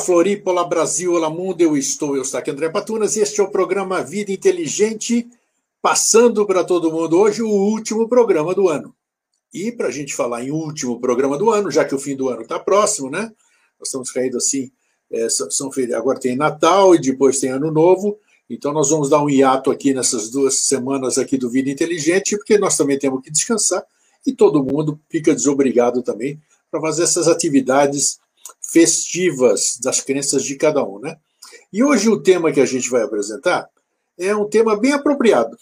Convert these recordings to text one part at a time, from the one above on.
Floripa, olá Brasil, olá mundo, eu estou, eu estou aqui André Patunas e este é o programa Vida Inteligente, passando para todo mundo hoje o último programa do ano. E para a gente falar em último programa do ano, já que o fim do ano está próximo, né? Nós estamos caindo assim, é, são, agora tem Natal e depois tem Ano Novo, então nós vamos dar um hiato aqui nessas duas semanas aqui do Vida Inteligente, porque nós também temos que descansar e todo mundo fica desobrigado também para fazer essas atividades festivas das crenças de cada um, né? E hoje o tema que a gente vai apresentar é um tema bem apropriado,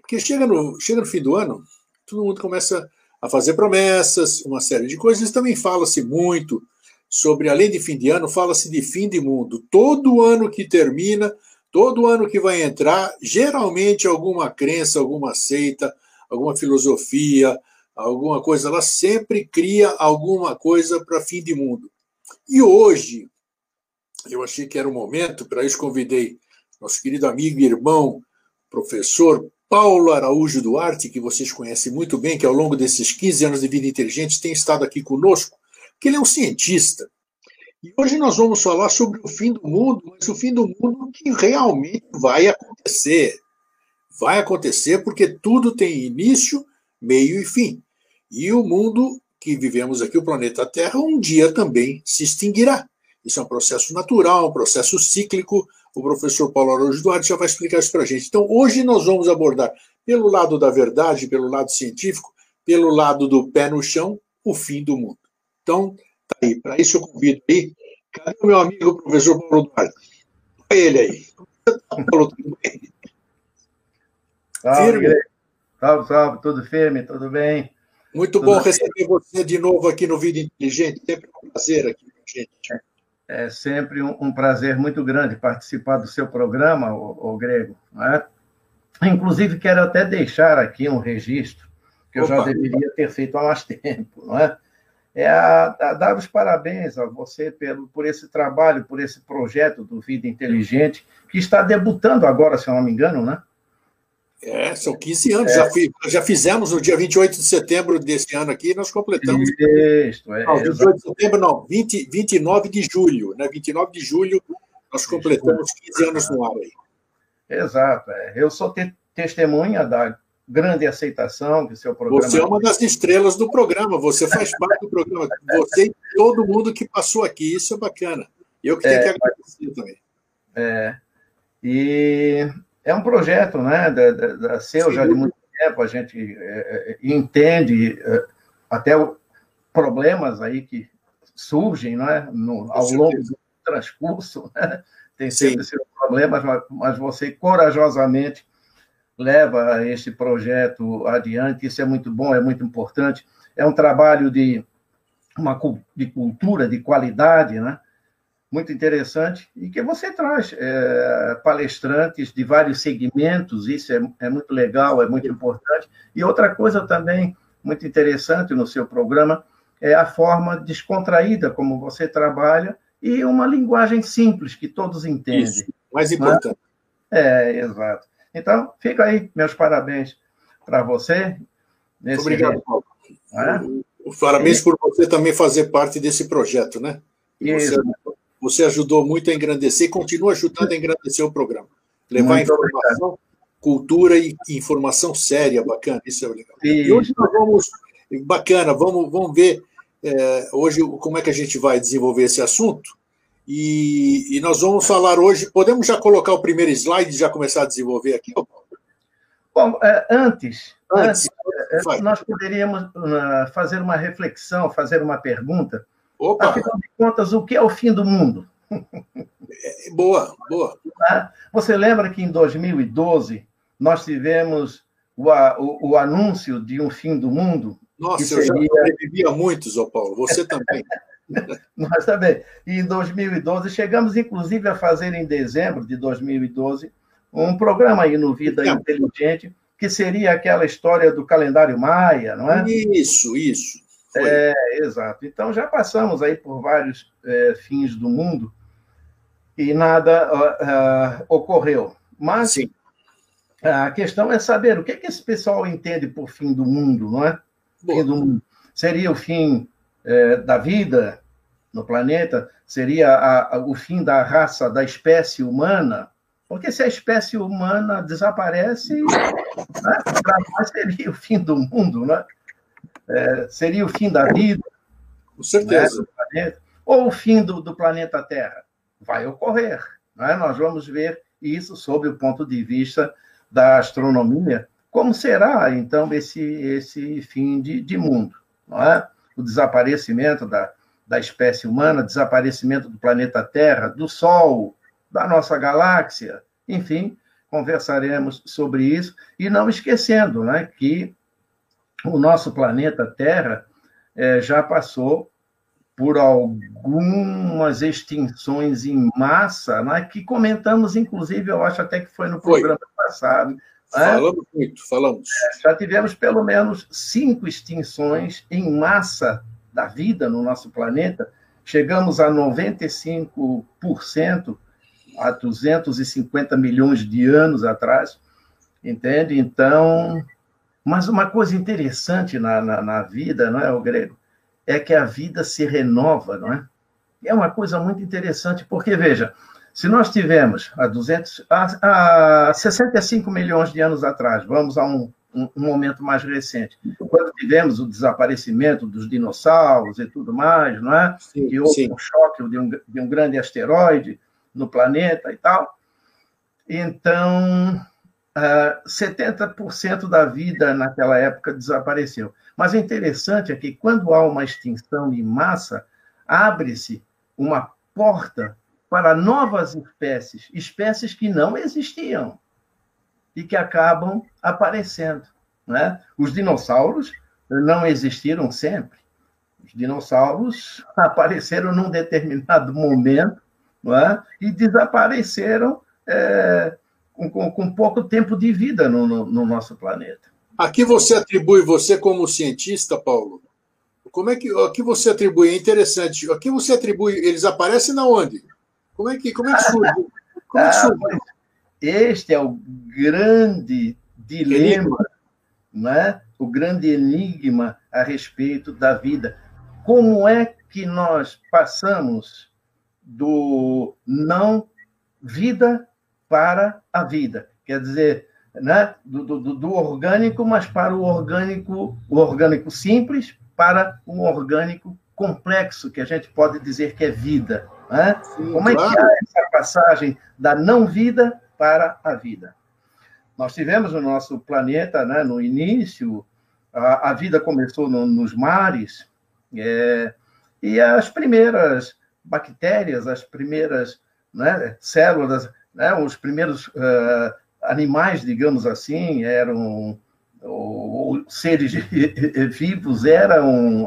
porque chega no, chega no fim do ano, todo mundo começa a fazer promessas, uma série de coisas, também fala-se muito sobre, além de fim de ano, fala-se de fim de mundo. Todo ano que termina, todo ano que vai entrar, geralmente alguma crença, alguma seita, alguma filosofia, alguma coisa, ela sempre cria alguma coisa para fim de mundo. E hoje, eu achei que era o momento, para isso convidei nosso querido amigo e irmão, professor Paulo Araújo Duarte, que vocês conhecem muito bem, que ao longo desses 15 anos de vida inteligente tem estado aqui conosco, que ele é um cientista. E hoje nós vamos falar sobre o fim do mundo, mas o fim do mundo que realmente vai acontecer. Vai acontecer porque tudo tem início, meio e fim. E o mundo que vivemos aqui, o planeta Terra, um dia também se extinguirá. Isso é um processo natural, um processo cíclico. O professor Paulo Araújo Duarte já vai explicar isso para a gente. Então, hoje nós vamos abordar, pelo lado da verdade, pelo lado científico, pelo lado do pé no chão, o fim do mundo. Então, tá aí. Para isso eu convido aí. Cadê o meu amigo o professor Paulo Duarte? Olha ele aí. Paulo, tudo bem? Salve, salve, salve, tudo firme, tudo bem? Muito bom receber você de novo aqui no Vida Inteligente. Sempre um prazer aqui com a gente. É sempre um, um prazer muito grande participar do seu programa, o, Grego. É? Inclusive, quero até deixar aqui um registro que eu Opa. já deveria ter feito há mais tempo, não é? É a, a dar os parabéns a você pelo, por esse trabalho, por esse projeto do Vida Inteligente, que está debutando agora, se eu não me engano, né? É, são 15 anos. É. Já, já fizemos no dia 28 de setembro desse ano aqui, nós completamos. Isso, é. Não, 28 de setembro, não, 20, 29 de julho, né? 29 de julho, nós completamos 15 anos no ar aí. Exato. É. Eu sou te testemunha da grande aceitação que seu programa. Você é uma das estrelas do programa, você faz parte do programa. Você e todo mundo que passou aqui, isso é bacana. Eu que tenho é, que agradecer também. É. E é um projeto né, da, da, da seu já de muito tempo, a gente é, é entende é, até problemas aí que surgem né, no, ao longo do transcurso, né? tem sempre seus problemas, mas você corajosamente leva este projeto adiante, isso é muito bom, é muito importante, é um trabalho de, uma, de cultura, de qualidade, né? Muito interessante e que você traz é, palestrantes de vários segmentos, isso é, é muito legal, é muito importante. E outra coisa também muito interessante no seu programa é a forma descontraída como você trabalha e uma linguagem simples que todos entendem. Isso, mais importante. É, exato. Então, fica aí, meus parabéns para você. Obrigado, Paulo. É? Parabéns e... por você também fazer parte desse projeto, né? Isso. Você você ajudou muito a engrandecer e continua ajudando a engrandecer o programa. Levar muito informação, obrigado. cultura e informação séria, bacana, isso é legal. E hoje nós vamos, bacana, vamos, vamos ver é, hoje como é que a gente vai desenvolver esse assunto. E, e, nós vamos falar hoje. Podemos já colocar o primeiro slide e já começar a desenvolver aqui? Bom, é, antes, antes, antes é, nós poderíamos uh, fazer uma reflexão, fazer uma pergunta Opa. Afinal de contas, o que é o fim do mundo? É, boa, boa. Tá? Você lembra que em 2012 nós tivemos o, o, o anúncio de um fim do mundo? Nossa, seria... eu já sobrevivi a muitos, Zé Paulo. Você também. nós também. E em 2012, chegamos inclusive a fazer em dezembro de 2012 um programa aí no Vida. Inteligente, que seria aquela história do calendário maia, não é? Isso, isso. Foi. É, exato. Então já passamos aí por vários é, fins do mundo e nada uh, uh, ocorreu. Mas Sim. a questão é saber o que, que esse pessoal entende por fim do mundo, não é? Fim do mundo. Seria o fim é, da vida? no planeta, seria a, a, o fim da raça, da espécie humana, porque se a espécie humana desaparece, né, para nós seria o fim do mundo, né? É, seria o fim da vida. Com certeza. Né, ou o fim do, do planeta Terra. Vai ocorrer. Né? Nós vamos ver isso sob o ponto de vista da astronomia. Como será, então, esse, esse fim de, de mundo? Não é? O desaparecimento da, da espécie humana, desaparecimento do planeta Terra, do Sol, da nossa galáxia, enfim, conversaremos sobre isso e não esquecendo, né, que o nosso planeta Terra é, já passou por algumas extinções em massa, né, que comentamos, inclusive, eu acho até que foi no programa foi. passado. Né? Falamos muito, falamos. É, já tivemos pelo menos cinco extinções em massa da vida no nosso planeta, chegamos a 95% há 250 milhões de anos atrás, entende? Então, mas uma coisa interessante na, na, na vida, não é, o grego, é que a vida se renova, não é? É uma coisa muito interessante, porque, veja, se nós tivemos há, 200, há, há 65 milhões de anos atrás, vamos a um um, um, momento mais recente. Quando tivemos o desaparecimento dos dinossauros e tudo mais, não é? Sim, e houve sim. um choque de um, de um grande asteroide no planeta e tal. Então, uh, ah, 70% da vida naquela época desapareceu. Mas o interessante é que quando há uma extinção em massa, abre-se uma porta para novas espécies, espécies que não existiam e que acabam aparecendo. Né? Os dinossauros não existiram sempre. Os dinossauros apareceram num determinado momento é? e desapareceram é, com, com, pouco tempo de vida no, no, no nosso planeta. Aqui você atribui, você como cientista, Paulo, como é que aqui você atribui? É interessante. Aqui você atribui, eles aparecem na onde? Como é que, como é que surge? Como é que surge? Ah, este é o grande dilema, né? o grande enigma a respeito da vida. Como é que nós passamos do não vida para a vida? Quer dizer, né? do, do, do orgânico, mas para o orgânico, o orgânico simples, para o orgânico complexo, que a gente pode dizer que é vida. Né? Sim, Como é claro. que é essa passagem da não vida para a vida. Nós tivemos no nosso planeta, né, no início, a, a vida começou no, nos mares, é, e as primeiras bactérias, as primeiras né, células, né, os primeiros uh, animais, digamos assim, eram ou, seres vivos eram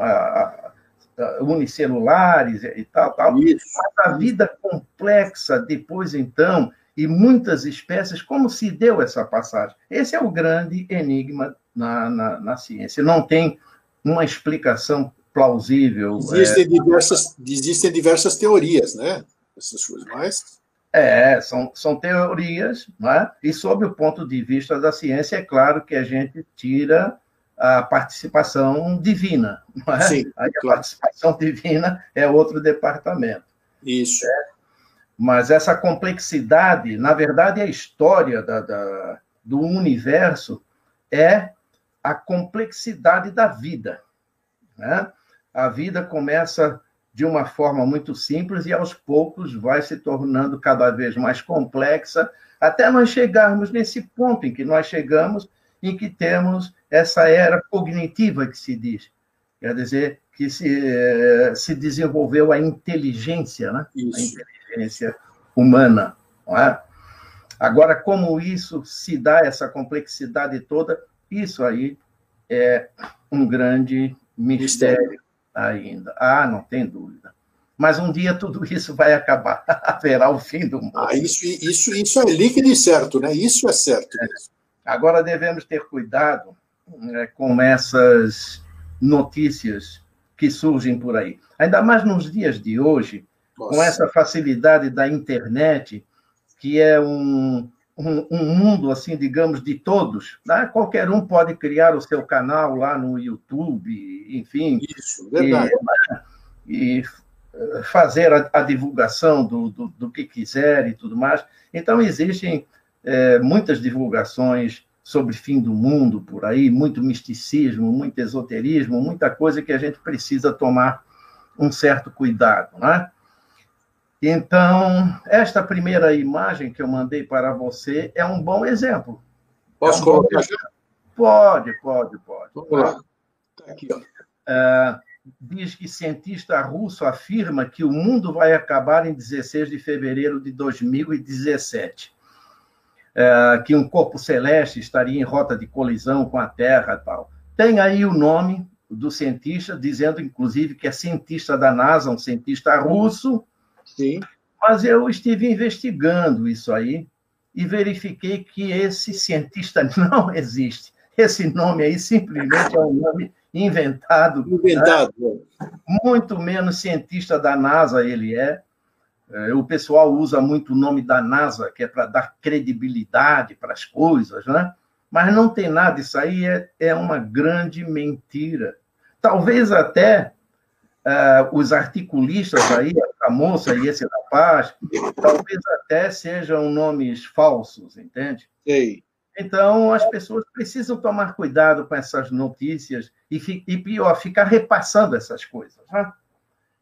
unicelulares e tal, tal. Isso. Mas a vida complexa, depois então, e muitas espécies, como se deu essa passagem? Esse é o grande enigma na, na, na ciência. Não tem uma explicação plausível. Existem, é... diversas, existem diversas teorias, né? Essas coisas, mas. É, são, são teorias, né? e sob o ponto de vista da ciência, é claro que a gente tira a participação divina. Não é? Sim, Aí a participação divina é outro departamento. Isso. É, mas essa complexidade, na verdade, a história da, da, do universo é a complexidade da vida. Né? A vida começa de uma forma muito simples e aos poucos vai se tornando cada vez mais complexa, até nós chegarmos nesse ponto em que nós chegamos, em que temos essa era cognitiva que se diz. Quer dizer, que se, eh, se desenvolveu a inteligência, né? Isso. A inteligência humana. É? Agora, como isso se dá, essa complexidade toda, isso aí é um grande mistério ainda. Ah, não tem dúvida. Mas um dia tudo isso vai acabar, haverá o fim do mundo. Ah, isso, isso, isso é líquido e certo, né? Isso é certo. É. Agora devemos ter cuidado né, com essas notícias que surgem por aí. Ainda mais nos dias de hoje, nossa. com essa facilidade da internet, que é um, um, um, mundo, assim, digamos, de todos. Né? Qualquer um pode criar o seu canal lá no YouTube, enfim. Isso, verdade. E, e fazer a, a divulgação do, do, do, que quiser e tudo mais. Então, existem é, muitas divulgações sobre fim do mundo por aí, muito misticismo, muito esoterismo, muita coisa que a gente precisa tomar um certo cuidado, né? Então, esta primeira imagem que eu mandei para você é um bom exemplo. Posso é um colocar já? Pode, pode, pode. Vamos lá. Tá aqui, ó. É, diz que cientista russo afirma que o mundo vai acabar em 16 de fevereiro de 2017. É, que um corpo celeste estaria em rota de colisão com a Terra e tal. Tem aí o nome do cientista, dizendo, inclusive, que é cientista da NASA, um cientista russo. Sim. Mas eu estive investigando isso aí e verifiquei que esse cientista não existe. Esse nome aí simplesmente é um nome inventado. Inventado. Né? Muito menos cientista da NASA ele é. é. O pessoal usa muito o nome da NASA, que é para dar credibilidade para as coisas, né? Mas não tem nada, isso aí é, é uma grande mentira. Talvez até uh, os articulistas aí, a moça e esse rapaz, talvez até sejam nomes falsos, entende? Então, as pessoas precisam tomar cuidado com essas notícias e, e pior, ficar repassando essas coisas. Né?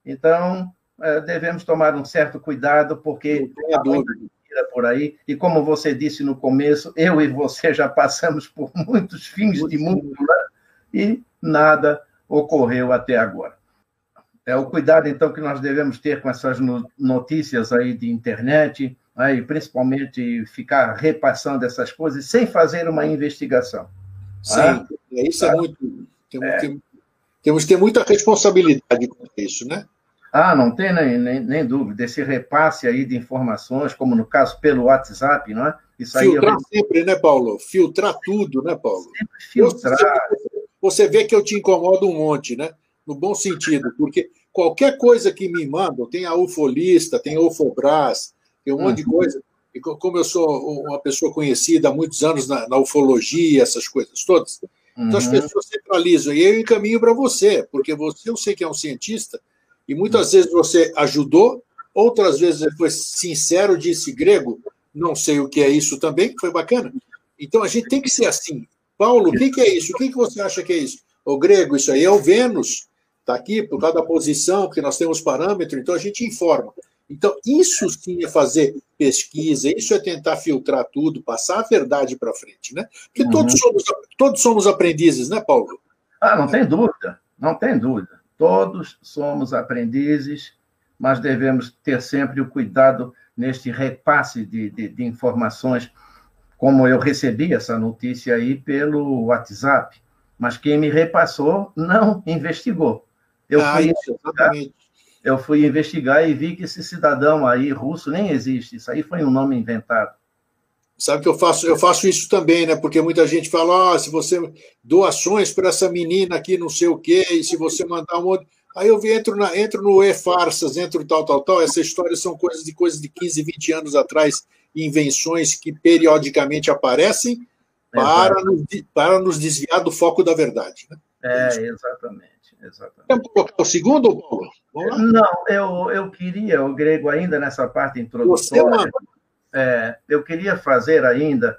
Então, é, devemos tomar um certo cuidado, porque muita mentira por aí. E como você disse no começo, eu e você já passamos por muitos fins de mundo né? e nada ocorreu até agora. É o cuidado, então, que nós devemos ter com essas notícias aí de internet, né, e principalmente ficar repassando essas coisas sem fazer uma investigação. Sim, ah, isso é muito. Temos, é. Temos, temos que ter muita responsabilidade com isso, né? Ah, não tem nem, nem, nem, dúvida. Esse repasse aí de informações, como no caso pelo WhatsApp, não é? Isso Filtrar aí sempre, né, Paulo? Filtrar tudo, né, Paulo? Sempre filtrar. Você vê que eu te incomodo um monte, né? No bom sentido, porque qualquer coisa que me mandam, tem a ufolista, tem a ufobras, tem um uhum. monte de uhum. coisa. E como eu sou uma pessoa conhecida há muitos anos na, na ufologia, essas coisas todas, uhum. então as uhum. pessoas centralizam. E eu encaminho para você, porque você eu sei que é um cientista, e muitas vezes você ajudou, outras vezes foi sincero, disse grego, não sei o que é isso também, foi bacana. Então a gente tem que ser assim. Paulo, o que, que é isso? O que, que você acha que é isso? O grego, isso aí é o Vênus, está aqui por causa da posição, porque nós temos parâmetro, então a gente informa. Então, isso sim é fazer pesquisa, isso é tentar filtrar tudo, passar a verdade para frente, né? Porque uhum. todos, somos, todos somos aprendizes, né, Paulo? Ah, não tem dúvida, não tem dúvida. Todos somos aprendizes, mas devemos ter sempre o cuidado neste repasse de, de, de informações, como eu recebi essa notícia aí pelo WhatsApp, mas quem me repassou não investigou. Eu ah, fui exatamente eu fui investigar e vi que esse cidadão aí russo nem existe. Isso aí foi um nome inventado. Sabe que eu faço, eu faço isso também, né? Porque muita gente fala, oh, se você doações para essa menina aqui, não sei o quê, e se você mandar um monte. Aí eu entro, na, entro no e-farsas, entro tal, tal, tal. Essas histórias são coisas de coisas de 15, 20 anos atrás, invenções que periodicamente aparecem para, nos, para nos desviar do foco da verdade. Né? É, exatamente. Exatamente. Colocar o segundo, Paulo? Não, eu, eu queria, o grego, ainda nessa parte introdutória, é, eu queria fazer ainda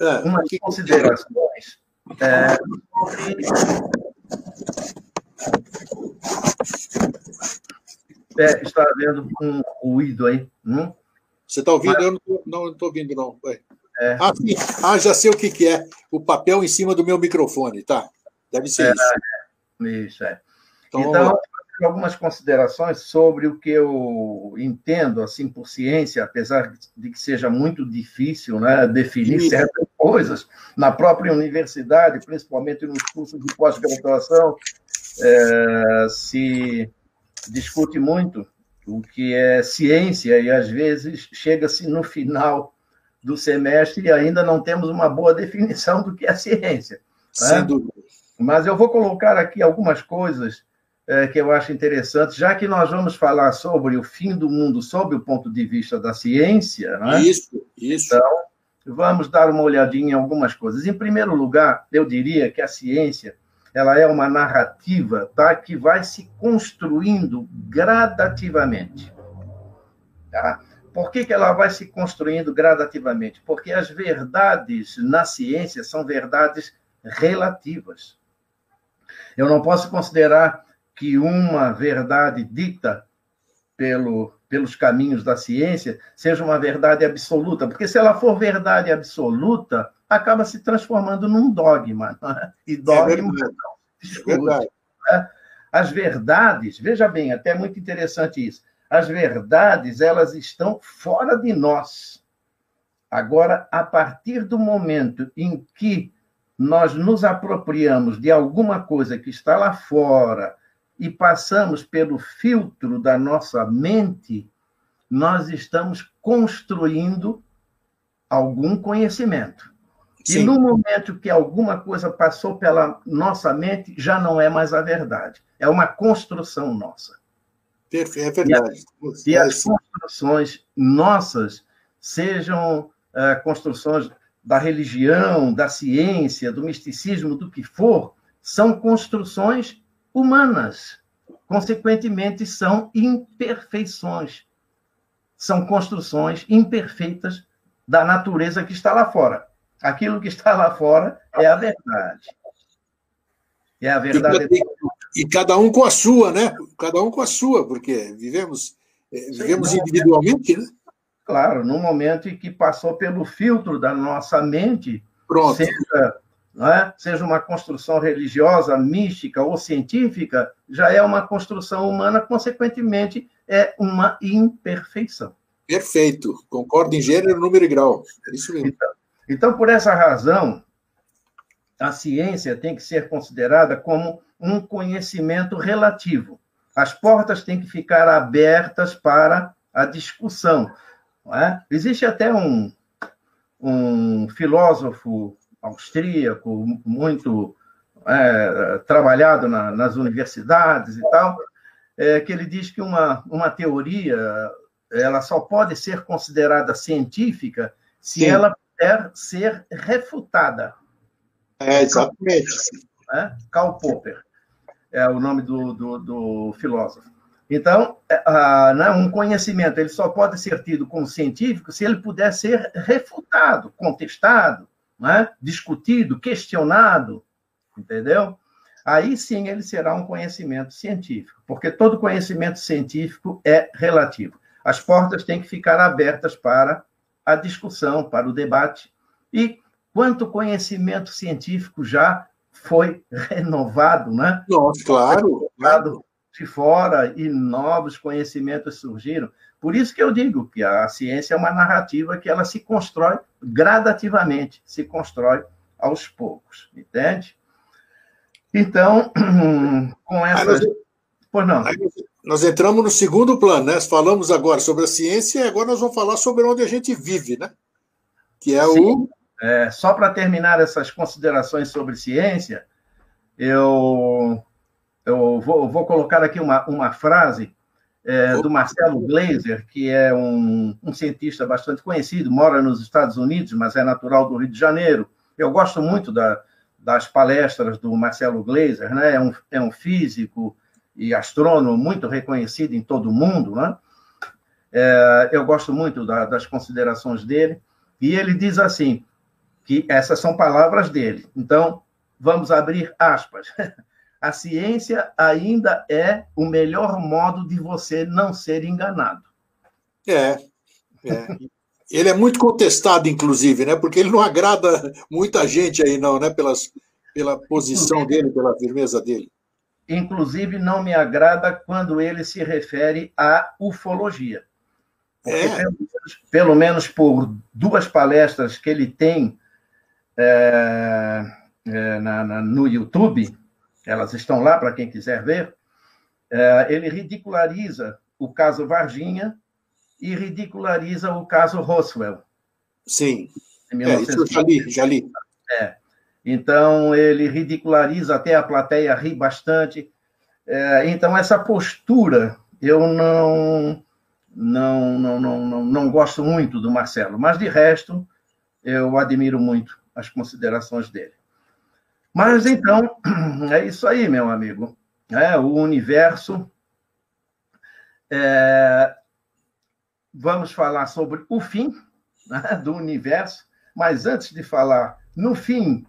é, umas que... considerações é, sobre. É, está havendo um ruído aí. Hum? Você está ouvindo? Mas... Eu não estou ouvindo, não. É. Ah, ah, já sei o que, que é. O papel em cima do meu microfone, tá? Deve ser é, isso. Isso, é. Então, então algumas considerações sobre o que eu entendo assim por ciência, apesar de que seja muito difícil né, definir Sim. certas coisas na própria universidade, principalmente nos cursos de pós-graduação, é, se discute muito o que é ciência e às vezes chega-se no final do semestre e ainda não temos uma boa definição do que é ciência. Né? Sem né? dúvida. Mas eu vou colocar aqui algumas coisas é, que eu acho interessante, já que nós vamos falar sobre o fim do mundo sob o ponto de vista da ciência, né? Isso, isso. Então, vamos dar uma olhadinha em algumas coisas. Em primeiro lugar, eu diria que a ciência ela é uma narrativa tá, que vai se construindo gradativamente. Tá? Por que, que ela vai se construindo gradativamente? Porque as verdades na ciência são verdades relativas. Eu não posso considerar que uma verdade dita pelo, pelos caminhos da ciência seja uma verdade absoluta, porque se ela for verdade absoluta, acaba se transformando num dogma. É? E dogma é verdade. É. Né? As verdades, veja bem, até muito interessante isso. As verdades, elas estão fora de nós. Agora, a partir do momento em que nós nos apropriamos de alguma coisa que está lá fora e passamos pelo filtro da nossa mente, nós estamos construindo algum conhecimento. Sim. E no momento que alguma coisa passou pela nossa mente, já não é mais a verdade. É uma construção nossa. É verdade. E, e as construções nossas sejam uh, construções da religião, da ciência, do misticismo, do que for, são construções humanas. Consequentemente, são imperfeições. São construções imperfeitas da natureza que está lá fora. Aquilo que está lá fora é a verdade. É a verdade. E, e cada um com a sua, né? Cada um com a sua, porque vivemos, eh, vivemos individualmente, né? Claro, no momento em que passou pelo filtro da nossa mente, Pronto. seja, é? seja uma construção religiosa, mística ou científica, já é uma construção humana, consequentemente, é uma imperfeição. Perfeito, concordo em gênero, número e grau. É isso mesmo. Então, então, por essa razão, a ciência tem que ser considerada como um conhecimento relativo. As portas têm que ficar abertas para a discussão. É? Existe até um, um filósofo austríaco muito é, trabalhado na, nas universidades e tal, é, que ele diz que uma, uma teoria ela só pode ser considerada científica se Sim. ela puder ser refutada. É, exatamente. É? Karl Popper é o nome do, do, do filósofo. Então, uh, né, um conhecimento ele só pode ser tido como científico se ele puder ser refutado, contestado, né, discutido, questionado, entendeu? Aí sim ele será um conhecimento científico, porque todo conhecimento científico é relativo. As portas têm que ficar abertas para a discussão, para o debate. E quanto conhecimento científico já foi renovado, né? Nossa, claro. Renovado de fora e novos conhecimentos surgiram. Por isso que eu digo que a ciência é uma narrativa que ela se constrói gradativamente, se constrói aos poucos, entende? Então, com essas... Pois não. Nós entramos no segundo plano, né? Falamos agora sobre a ciência e agora nós vamos falar sobre onde a gente vive, né? Que é Sim. o. É, só para terminar essas considerações sobre ciência, eu, eu vou, vou colocar aqui uma, uma frase é, do Marcelo Glazer, que é um, um cientista bastante conhecido, mora nos Estados Unidos, mas é natural do Rio de Janeiro. Eu gosto muito da, das palestras do Marcelo Glazer, né? é, um, é um físico e astrônomo muito reconhecido em todo o mundo, né? É, eu gosto muito da, das considerações dele, e ele diz assim, que essas são palavras dele. Então, vamos abrir aspas. A ciência ainda é o melhor modo de você não ser enganado. É, é. Ele é muito contestado, inclusive, né? Porque ele não agrada muita gente aí, não, né? Pelas, pela posição dele, pela firmeza dele. Inclusive, não me agrada quando ele se refere à ufologia. Porque, é. pelo, menos, pelo, menos, por duas palestras que ele tem é, é, na, na, no YouTube, elas estão lá para quem quiser ver, é, ele ridiculariza o caso Varginha e ridiculariza o caso Roswell. Sim. É, isso eu já li, já li. É. Então, ele ridiculariza, até a plateia ri bastante. É, então, essa postura eu não, não, não, não, não, não gosto muito do Marcelo, mas de resto, eu admiro muito as considerações dele. Mas então, é isso aí, meu amigo. É, o universo. É, vamos falar sobre o fim né, do universo, mas antes de falar no fim,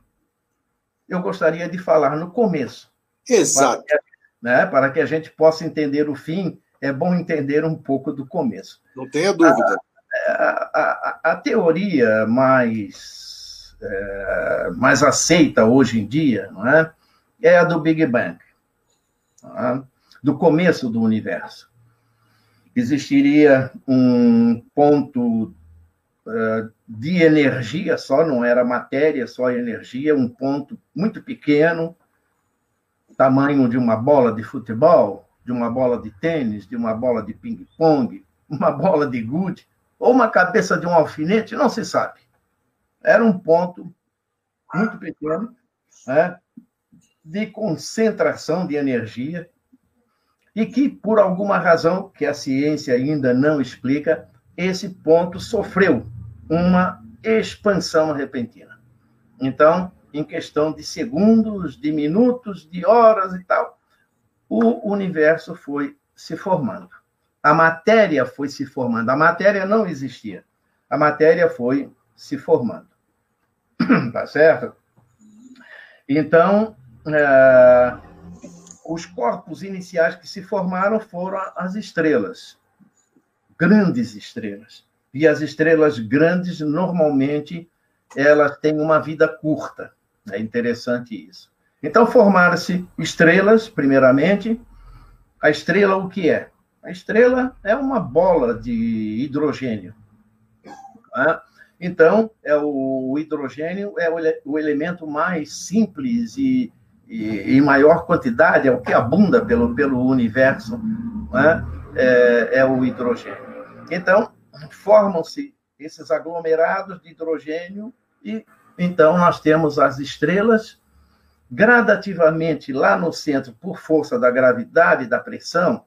eu gostaria de falar no começo. Exato. Para que, né, para que a gente possa entender o fim, é bom entender um pouco do começo. Não tenha dúvida. A, a, a, a teoria mais, é, mais aceita hoje em dia não é? é a do Big Bang, é? do começo do universo. Existiria um ponto uh, de energia só, não era matéria, só energia, um ponto muito pequeno, tamanho de uma bola de futebol, de uma bola de tênis, de uma bola de ping-pong, uma bola de gude, ou uma cabeça de um alfinete, não se sabe. Era um ponto muito pequeno né, de concentração de energia e que, por alguma razão que a ciência ainda não explica, esse ponto sofreu uma expansão repentina. Então, em questão de segundos, de minutos, de horas e tal, o universo foi se formando. A matéria foi se formando. A matéria não existia. A matéria foi se formando. tá certo? Então, é, os corpos iniciais que se formaram foram as estrelas, grandes estrelas. E as estrelas grandes, normalmente, elas têm uma vida curta. É interessante isso. Então, formaram-se estrelas, primeiramente. A estrela, o que é? A estrela é uma bola de hidrogênio. Né? Então, é o hidrogênio é o elemento mais simples e, e, em maior quantidade, é o que abunda pelo, pelo universo, né? é, é o hidrogênio. Então, formam-se esses aglomerados de hidrogênio e então nós temos as estrelas gradativamente lá no centro, por força da gravidade e da pressão,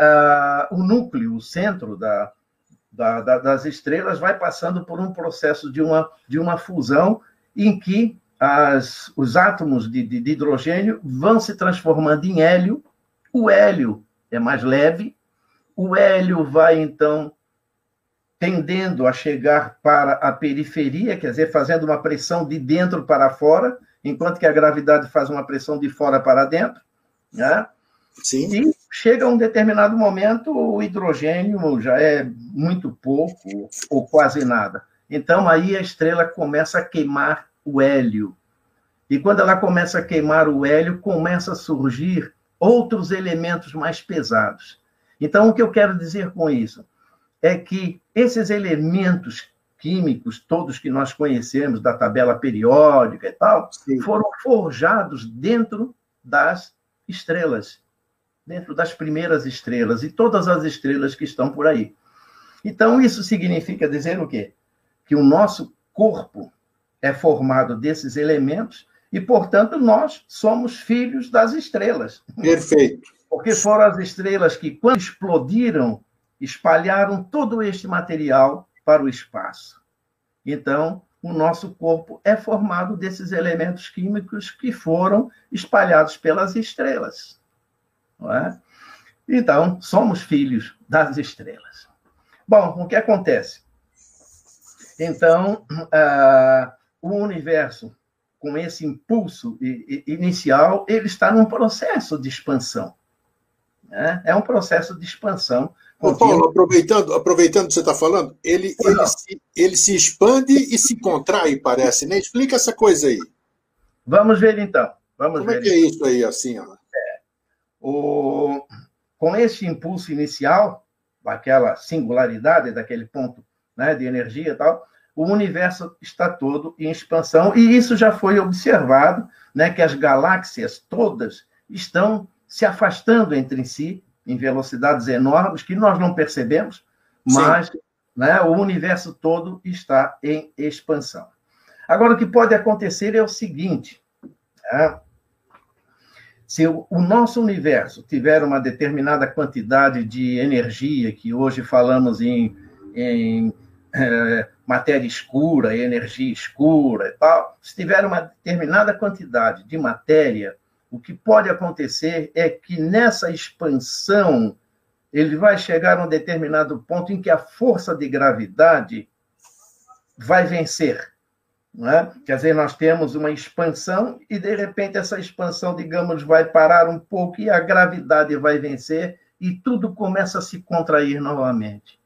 uh, o núcleo, o centro da, da, da, das estrelas vai passando por um processo de uma, de uma fusão em que as, os átomos de, de, de hidrogênio vão se transformando em hélio. O hélio é mais leve, o hélio vai então tendendo a chegar para a periferia, quer dizer, fazendo uma pressão de dentro para fora, enquanto que a gravidade faz uma pressão de fora para dentro, né? Sim. E chega a um determinado momento, o hidrogênio já é muito pouco ou quase nada. Então, aí a estrela começa a queimar o hélio. E quando ela começa a queimar o hélio, começa a surgir outros elementos mais pesados. Então, o que eu quero dizer com isso é que esses elementos químicos, todos que nós conhecemos da tabela periódica e tal, Sim. foram forjados dentro das estrelas, dentro das primeiras estrelas e todas as estrelas que estão por aí. Então, isso significa dizer o quê? Que o nosso corpo é formado desses elementos e, portanto, nós somos filhos das estrelas. Perfeito. Porque foram as estrelas que, quando explodiram, espalharam todo este material para o espaço. Então, o nosso corpo é formado desses elementos químicos que foram espalhados pelas estrelas. Não é? Então, somos filhos das estrelas. Bom, o que acontece? Então, uh, o universo, com esse impulso inicial, ele está num processo de expansão. Né? É um processo de expansão Ô, Paulo, aproveitando, aproveitando que você está falando, ele, ele se, ele se expande e se contrai, parece, né? Explica essa coisa aí. Vamos ver então. Vamos Como ver. é que é isso aí, assim? Ó? O... Com esse impulso inicial, aquela singularidade daquele ponto né, de energia e tal, o universo está todo em expansão, e isso já foi observado, né, que as galáxias todas estão se afastando entre si em velocidades enormes que nós não percebemos, mas né, o universo todo está em expansão. Agora, o que pode acontecer é o seguinte: né, se o, nosso universo tiver uma determinada quantidade de energia, que hoje falamos em, em é, matéria escura, energia escura e tal, se tiver uma determinada quantidade de matéria, o que pode acontecer é que nessa expansão ele vai chegar a um determinado ponto em que a força de gravidade vai vencer. Não é? Quer dizer, nós temos uma expansão e, de repente, essa expansão, digamos, vai parar um pouco e a gravidade vai vencer e tudo começa a se contrair novamente.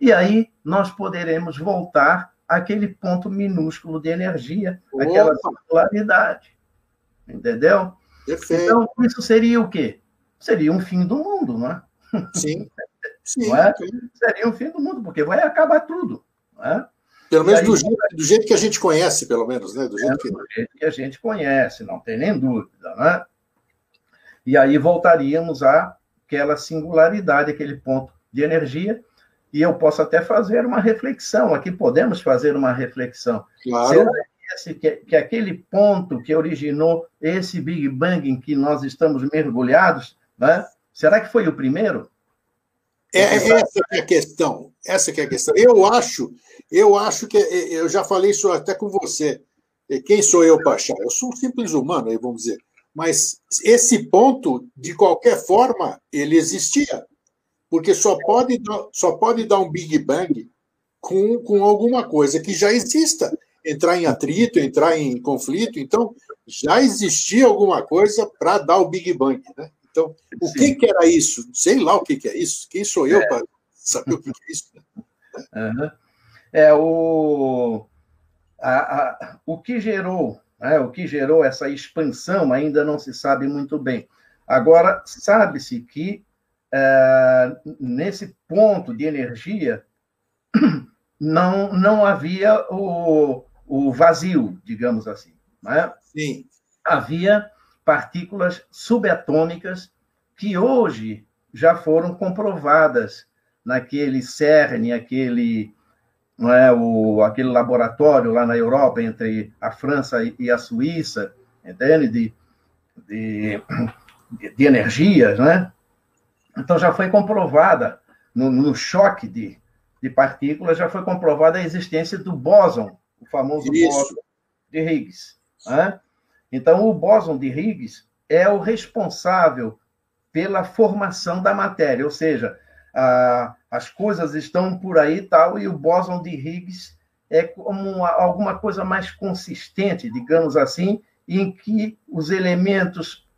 E aí nós poderemos voltar àquele ponto minúsculo de energia, Opa. aquela singularidade. Entendeu? Perfeito. Então, isso seria o quê? Seria um fim do mundo, não é? Sim. Sim, é? Seria um fim do mundo, porque vai acabar tudo. Não é? Pelo menos aí, do, jeito, do, jeito, que a gente conhece, pelo menos, né? Do jeito, é, que... do jeito que a gente conhece, não tem nem dúvida, né? E aí voltaríamos àquela singularidade, aquele ponto de energia, e eu posso até fazer uma reflexão, aqui podemos fazer uma reflexão. Claro. Será que, que, que aquele ponto que originou esse Big Bang em que nós estamos mergulhados, né? será que foi o primeiro? É, essa é a questão. Essa é a questão. Eu acho, eu acho que eu já falei isso até com você. Quem sou eu para achar? Eu sou um simples humano, aí vamos dizer. Mas esse ponto, de qualquer forma, ele existia. Porque só pode, só pode dar um Big Bang com, com alguma coisa que já exista. Entrar em atrito, entrar em conflito. Então, já existia alguma coisa para dar o Big Bang. Né? Então, o que, que, era isso? Sei lá o que, que é isso. Quem sou eu é. para saber o que, que, é isso? Uhum. É o, a, a, o que gerou, né, o que gerou essa expansão ainda não se sabe muito bem. Agora, sabe-se que é, nesse ponto de energia não, não havia o, o vazio, digamos assim. Né? Sim. Havia partículas subatômicas que hoje já foram comprovadas naquele CERN, aquele, não é, o, aquele laboratório lá na Europa, entre a França e a Suíça, entende? De, de, de energias, né? Então já foi comprovada, no, no choque de, de partículas, já foi comprovada a existência do bóson, o famoso Isso. bóson de Higgs. Né? Então, o bóson de Higgs é o responsável pela formação da matéria, ou seja, a, as coisas estão por aí tal, e o bóson de Higgs é como uma, alguma coisa mais consistente, digamos assim, em que os elementos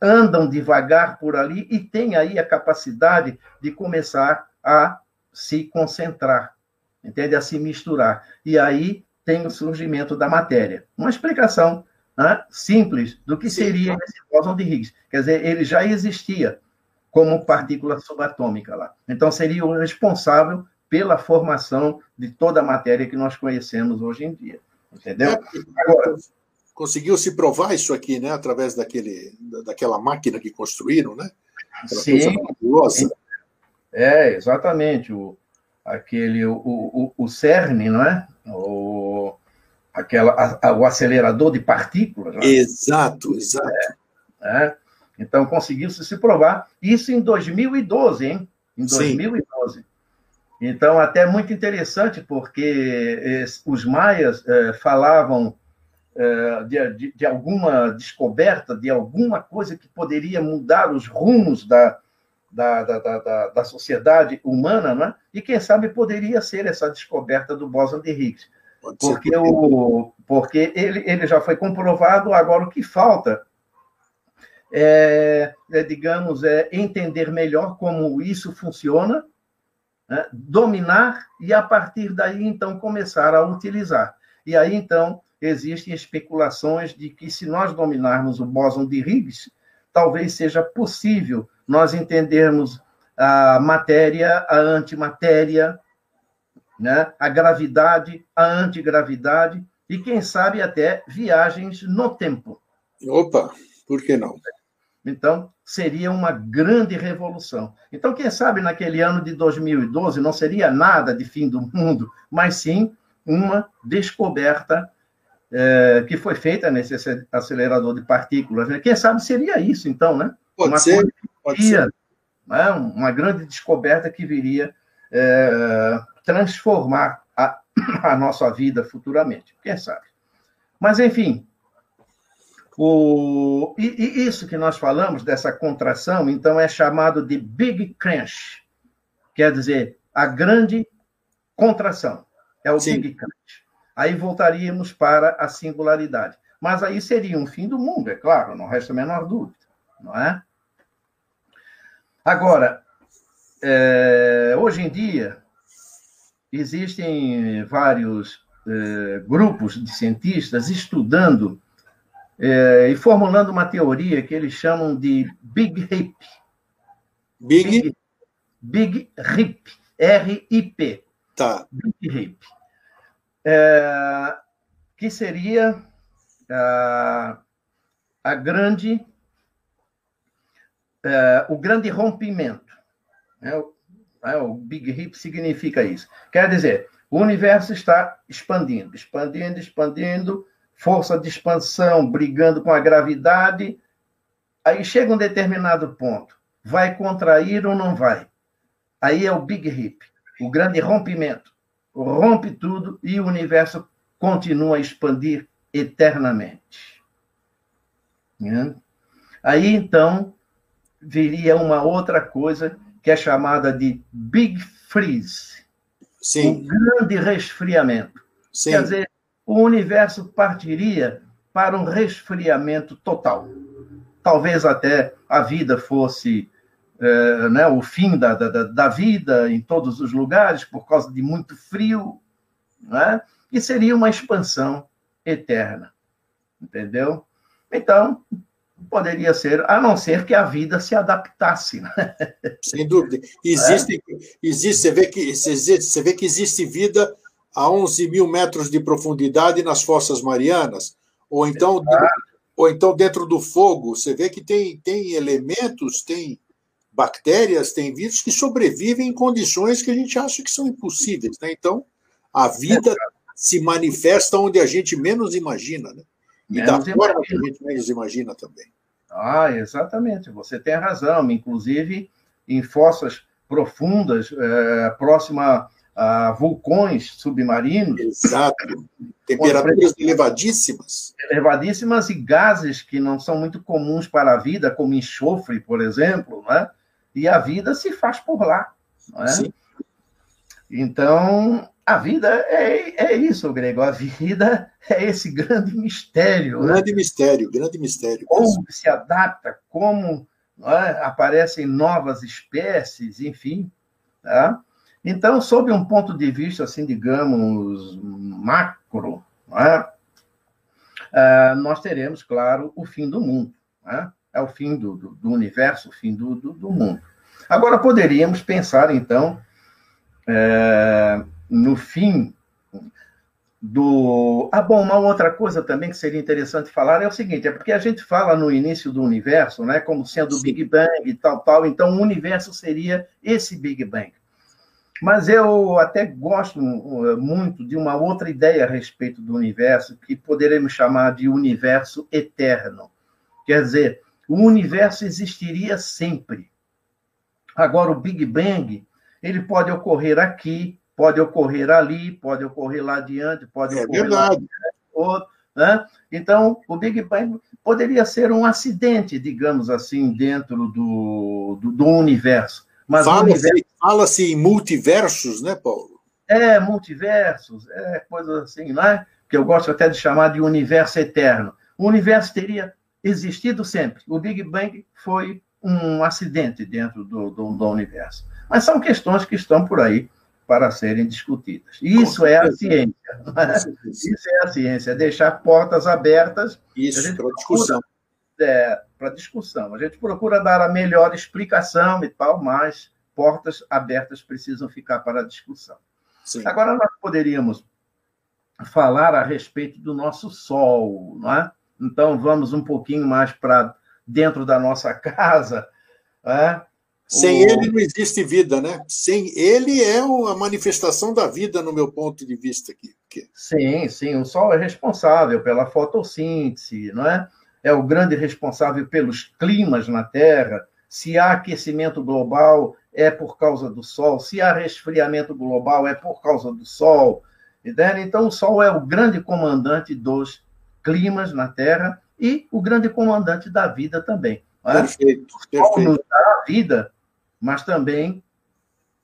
andam devagar por ali e têm aí a capacidade de começar a se concentrar, entende? A se misturar. E aí tem o surgimento da matéria. Uma explicação né, simples do que seria esse bóson de Higgs. Quer dizer, ele já existia como partícula subatômica lá. Então, seria o responsável pela formação de toda a matéria que nós conhecemos hoje em dia. Entendeu? É, Agora, conseguiu se provar isso aqui, né, através daquele, daquela máquina que construíram, né? Aquela sim, É, exatamente. O, aquele, o, o, o CERN, não é? O, aquela, a, o acelerador de partículas. Né? Exato, exato. É, é. Então, conseguiu-se se provar. Isso em 2012, hein? Em 2012. Sim. Então, até muito interessante, porque os maias é, falavam é, de, de, de, alguma descoberta, de alguma coisa que poderia mudar os rumos da, da, da, da, da sociedade humana, né? e quem sabe poderia ser essa descoberta do bóson de Higgs porque, o, porque ele, ele já foi comprovado, agora o que falta é, é digamos, é entender melhor como isso funciona, né, dominar e, a partir daí, então, começar a utilizar. E aí, então, existem especulações de que, se nós dominarmos o bóson de Higgs, talvez seja possível nós entendermos a matéria, a antimatéria, né? a gravidade, a antigravidade e, quem sabe, até viagens no tempo. Opa, por que não? Então, seria uma grande revolução. Então, quem sabe naquele ano de 2012 não seria nada de fim do mundo, mas sim uma descoberta é, que foi feita nesse acelerador de partículas. Né? Quem sabe seria isso, então, né? Pode uma ser, pode ser. Né? Uma grande descoberta que viria é, transformar a a nossa vida futuramente. Quem sabe? Mas, enfim, o, e, e, isso que nós falamos, dessa contração, então é chamado de Big Crunch, quer dizer, a grande contração. É o Sim. Big Crunch. Aí voltaríamos para a singularidade. Mas aí seria um fim do mundo, é claro, não resta a menor dúvida, não é? Agora, é, hoje em dia, existem vários é, grupos de cientistas estudando é, e formulando uma teoria que eles chamam de Big Rip. Big? Big, Rip. R-I-P. Tá. Big Rip. É, que seria a, a grande, é, o grande rompimento. Né? O, é, o Big Rip significa isso. Quer dizer, o universo está expandindo, expandindo, expandindo, força de expansão brigando com a gravidade. Aí chega um determinado ponto. Vai contrair ou não vai? Aí é o Big Rip, o grande rompimento. Rompe tudo e o universo continua a expandir eternamente. Né? Aí então viria uma outra coisa que é chamada de Big Freeze. Sim. Um grande resfriamento. Sim. Quer dizer, o universo partiria para um resfriamento total. Talvez até a vida fosse é, né, o fim da, da, da, vida em todos os lugares por causa de muito frio, né? e seria uma expansão eterna. Entendeu? Então, poderia ser, a não ser que a vida se adaptasse. Né? Sem dúvida. Existe, é. existe, você, vê que, você vê que existe vida a 11 mil metros de profundidade nas fossas marianas, ou então, ou então dentro do fogo, você vê que tem, tem elementos, tem bactérias, tem vírus que sobrevivem em condições que a gente acha que são impossíveis. Né? Então, a vida se manifesta onde a gente menos imagina, né? E menos da forma que a gente menos imagina também. Ah, exatamente, você tem razão. Inclusive, em fossas profundas, é, próxima a vulcões submarinos. Exato. Temperaturas elevadíssimas. Elevadíssimas e gases que não são muito comuns para a vida, como enxofre, por exemplo, né? e a vida se faz por lá. Não é? Sim. Então, a vida é, é isso, Grego. A vida é esse grande mistério. Né? Grande né? mistério, grande mistério. Como se adapta, como é? aparecem novas espécies, enfim. Tá? Então, sob um ponto de vista, assim, digamos, macro, é? é? nós teremos, claro, o fim do mundo. É? é o fim do, do, do, universo, o fim do, do, do, mundo. Agora, poderíamos pensar, então, é, no fim do. Ah, bom, uma outra coisa também que seria interessante falar é o seguinte: é porque a gente fala no início do universo, né, como sendo o Big Bang e tal, tal, então o universo seria esse Big Bang. Mas eu até gosto uh, muito de uma outra ideia a respeito do universo, que poderemos chamar de universo eterno. Quer dizer, o universo existiria sempre. Agora, o Big Bang, ele pode ocorrer aqui, pode ocorrer ali, pode ocorrer lá adiante, pode é ocorrer verdade. lá né? Então, o Big Bang poderia ser um acidente, digamos assim, dentro do, do, do universo. Fala-se universo... fala em multiversos, né, Paulo? É, multiversos, é coisa assim, não é? Que eu gosto até de chamar de universo eterno. O universo teria existido sempre. O Big Bang foi um acidente dentro do, do, do universo. Mas são questões que estão por aí para serem discutidas. Isso é a ciência. Isso é a ciência, é deixar portas abertas. Para discussão. É, para discussão. A gente procura dar a melhor explicação e tal, mas portas abertas precisam ficar para a discussão. Sim. Agora, nós poderíamos falar a respeito do nosso Sol, não é? Então, vamos um pouquinho mais para dentro da nossa casa. É? Sem o... ele não existe vida, né? Sem ele é a manifestação da vida, no meu ponto de vista aqui. Sim, sim. O Sol é responsável pela fotossíntese, não é? É o grande responsável pelos climas na Terra. Se há aquecimento global, é por causa do Sol. Se há resfriamento global, é por causa do Sol. Entende? Então, o Sol é o grande comandante dos climas na Terra e o grande comandante da vida também. É? Perfeito, perfeito. O Sol nos dá a vida, mas também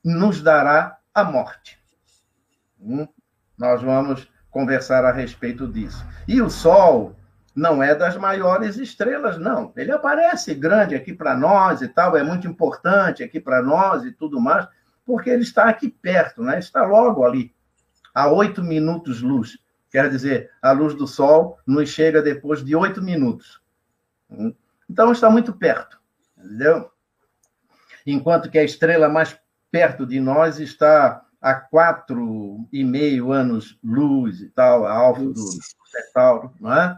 nos dará a morte. Hum? Nós vamos conversar a respeito disso. E o Sol não é das maiores estrelas, não. Ele aparece grande aqui para nós e tal, é muito importante aqui para nós e tudo mais, porque ele está aqui perto, né? está logo ali, a oito minutos luz. Quer dizer, a luz do Sol nos chega depois de oito minutos. Então está muito perto, entendeu? Enquanto que a estrela mais perto de nós está a quatro e meio anos luz e tal, a alfa do Centauro, não é?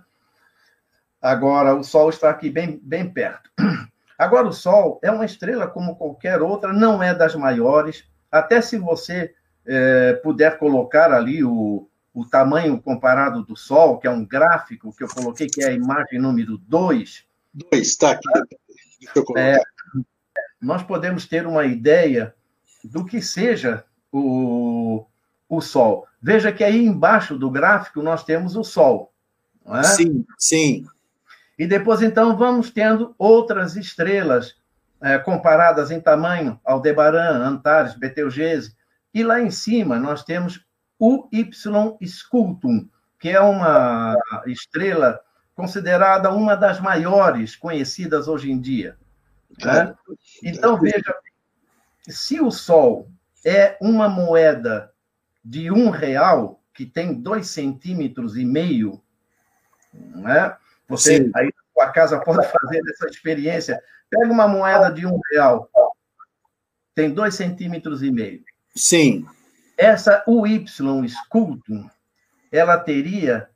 Agora, o Sol está aqui bem, bem perto. Agora, o Sol é uma estrela como qualquer outra, não é das maiores. Até se você é, puder colocar ali o, o tamanho comparado do Sol, que é um gráfico que eu coloquei, que é a imagem número 2. 2, está aqui. É, nós podemos ter uma ideia do que seja o, o Sol. Veja que aí embaixo do gráfico nós temos o Sol. É? Sim, sim. E depois, então, vamos tendo outras estrelas é, comparadas em tamanho, Aldebaran, Antares, Betelgeuse. E lá em cima nós temos o Y Scultum, que é uma estrela considerada uma das maiores conhecidas hoje em dia. Né? Então, veja, se o Sol é uma moeda de um real, que tem dois centímetros e meio, né? Você Sim. aí a casa pode fazer essa experiência. Pega uma moeda de um real, tem dois centímetros e meio. Sim. Essa UY Sculptum, ela teria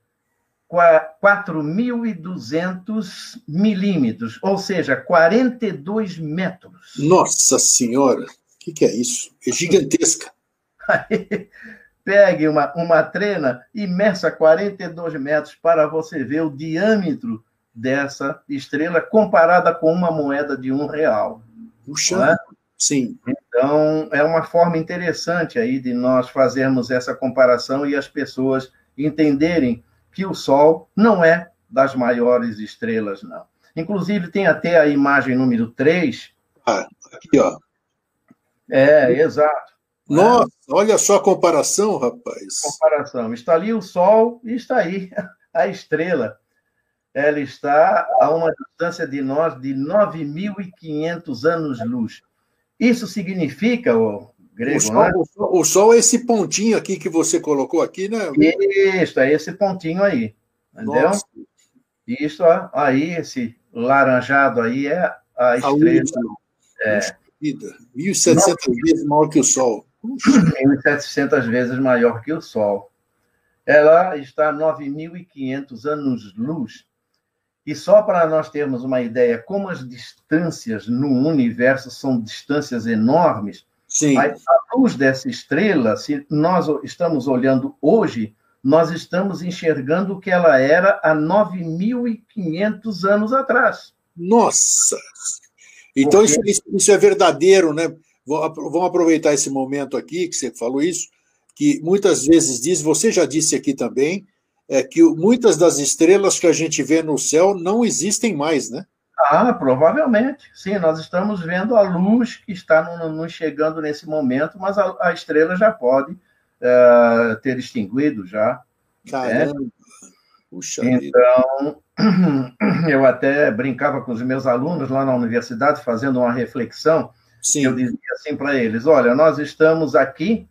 4.200 milímetros, ou seja, 42 metros. Nossa Senhora! O que, que é isso? É gigantesca. Aí, pegue uma, uma trena e meça 42 metros para você ver o diâmetro dessa estrela comparada com uma moeda de um real. Puxa, é? sim. Então, é uma forma interessante aí de nós fazermos essa comparação e as pessoas entenderem que o Sol não é das maiores estrelas, não. Inclusive, tem até a imagem número 3. Ah, aqui, ó. É, exato. Nossa, olha só a comparação, rapaz. Comparação. Está ali o Sol e está aí a estrela. Ela está a uma distância de nós de 9.500 anos-luz. Isso significa, grego, o sol, né? o, sol, o sol, é esse pontinho aqui que você colocou aqui, né? Isso, é esse pontinho aí. Entendeu? Nossa. Isso aí, esse laranjado aí é a estrela. A é. 1.700 vezes maior que o Sol. 1.700 vezes maior que o Sol. Ela está a 9.500 anos-luz. E só para nós termos uma ideia como as distâncias no universo são distâncias enormes, Sim. a luz dessa estrela, se nós estamos olhando hoje, nós estamos enxergando o que ela era há 9.500 anos atrás. Nossa! Então, Porque... isso, isso, é verdadeiro, né? Vamos aproveitar esse momento aqui que você falou isso, que muitas vezes diz, você já disse aqui também, é que muitas das estrelas que a gente vê no céu não existem mais, né? Ah, provavelmente. Sim, nós estamos vendo a luz que está nos chegando nesse momento, mas a, a estrela já pode uh, ter extinguido já. Caramba! Né? Puxa então, eu até brincava com os meus alunos lá na universidade, fazendo uma reflexão. Sim. Eu dizia assim para eles: olha, nós estamos aqui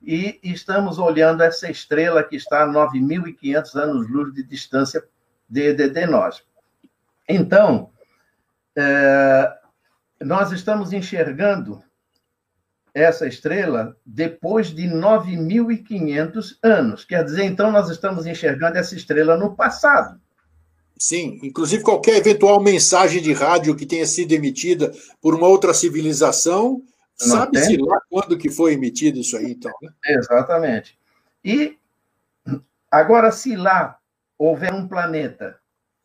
e estamos olhando essa estrela que está a 9.500 anos-luz de distância de, de, de nós. Então, é, nós estamos enxergando essa estrela depois de 9.500 anos. Quer dizer, então, nós estamos enxergando essa estrela no passado. Sim, inclusive qualquer eventual mensagem de rádio que tenha sido emitida por uma outra civilização, sabe-se lá quando que foi emitido isso aí, então. Né? Exatamente. E agora, se lá houver um planeta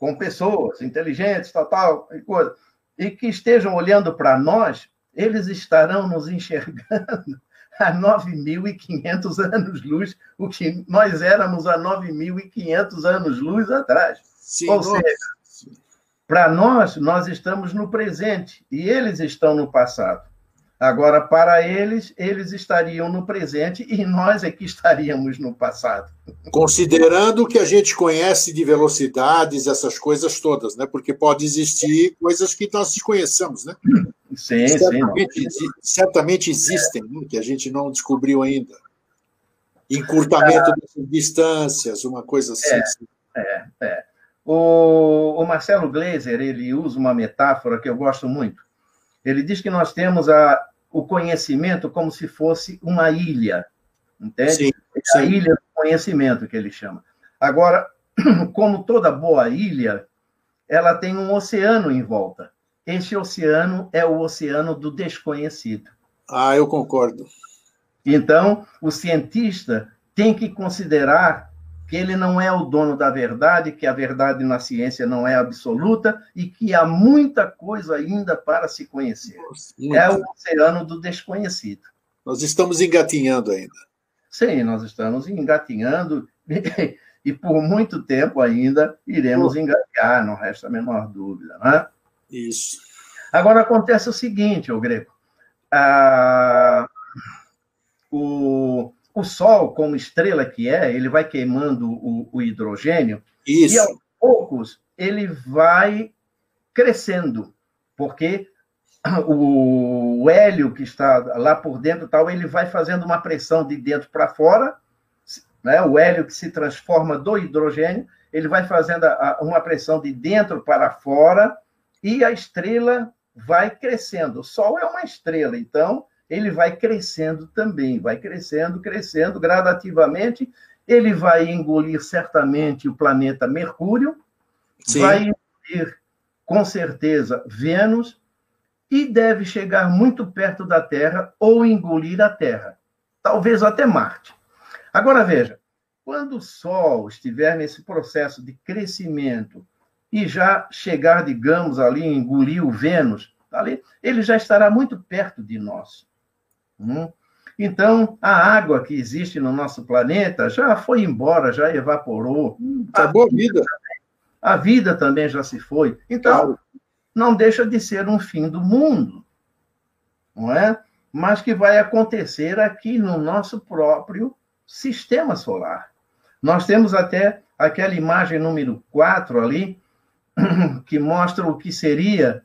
com pessoas inteligentes, tal, tal, e coisa, e que estejam olhando para nós, eles estarão nos enxergando a 9.500 anos-luz, o que nós éramos há 9.500 anos-luz atrás. Sim, Ou nossa. seja, para nós, nós estamos no presente e eles estão no passado. Agora, para eles, eles estariam no presente e nós é que estaríamos no passado. Considerando o que a gente conhece de velocidades, essas coisas todas, né? Porque pode existir coisas que nós desconhecemos, né? Sim, certamente, sim. Certamente existem, é. né? que a gente não descobriu ainda. Encurtamento ah, das distâncias, uma coisa assim. É, é, é. O, o Marcelo Gleiser, ele usa uma metáfora que eu gosto muito ele diz que nós temos a, o conhecimento como se fosse uma ilha, entende? Sim, sim. A ilha do conhecimento, que ele chama. Agora, como toda boa ilha, ela tem um oceano em volta. Este oceano é o oceano do desconhecido. Ah, eu concordo. Então, o cientista tem que considerar que ele não é o dono da verdade, que a verdade na ciência não é absoluta e que há muita coisa ainda para se conhecer. É o oceano do desconhecido. Nós estamos engatinhando ainda. Sim, nós estamos engatinhando e, e por muito tempo ainda iremos engatinhar, não resta a menor dúvida, né? Isso. Agora acontece o seguinte, o Greco. Ah, o, o Sol, como estrela que é, ele vai queimando o, o hidrogênio Isso. e aos poucos ele vai crescendo, porque o, o hélio que está lá por dentro tal, ele vai fazendo uma pressão de dentro para fora, né? O hélio que se transforma do hidrogênio, ele vai fazendo a, uma pressão de dentro para fora e a estrela vai crescendo. O Sol é uma estrela, então ele vai crescendo também, vai crescendo, crescendo gradativamente. Ele vai engolir certamente o planeta Mercúrio, Sim. vai engolir com certeza Vênus e deve chegar muito perto da Terra ou engolir a Terra, talvez até Marte. Agora veja, quando o Sol estiver nesse processo de crescimento e já chegar, digamos, ali, engolir o Vênus, ali, ele já estará muito perto de nós. Hum? Então, a água que existe no nosso planeta já foi embora, já evaporou. Acabou a vida. A vida também já se foi. Então, não deixa de ser um fim do mundo, não é? Mas que vai acontecer aqui no nosso próprio sistema solar. Nós temos até aquela imagem número 4 ali, que mostra o que seria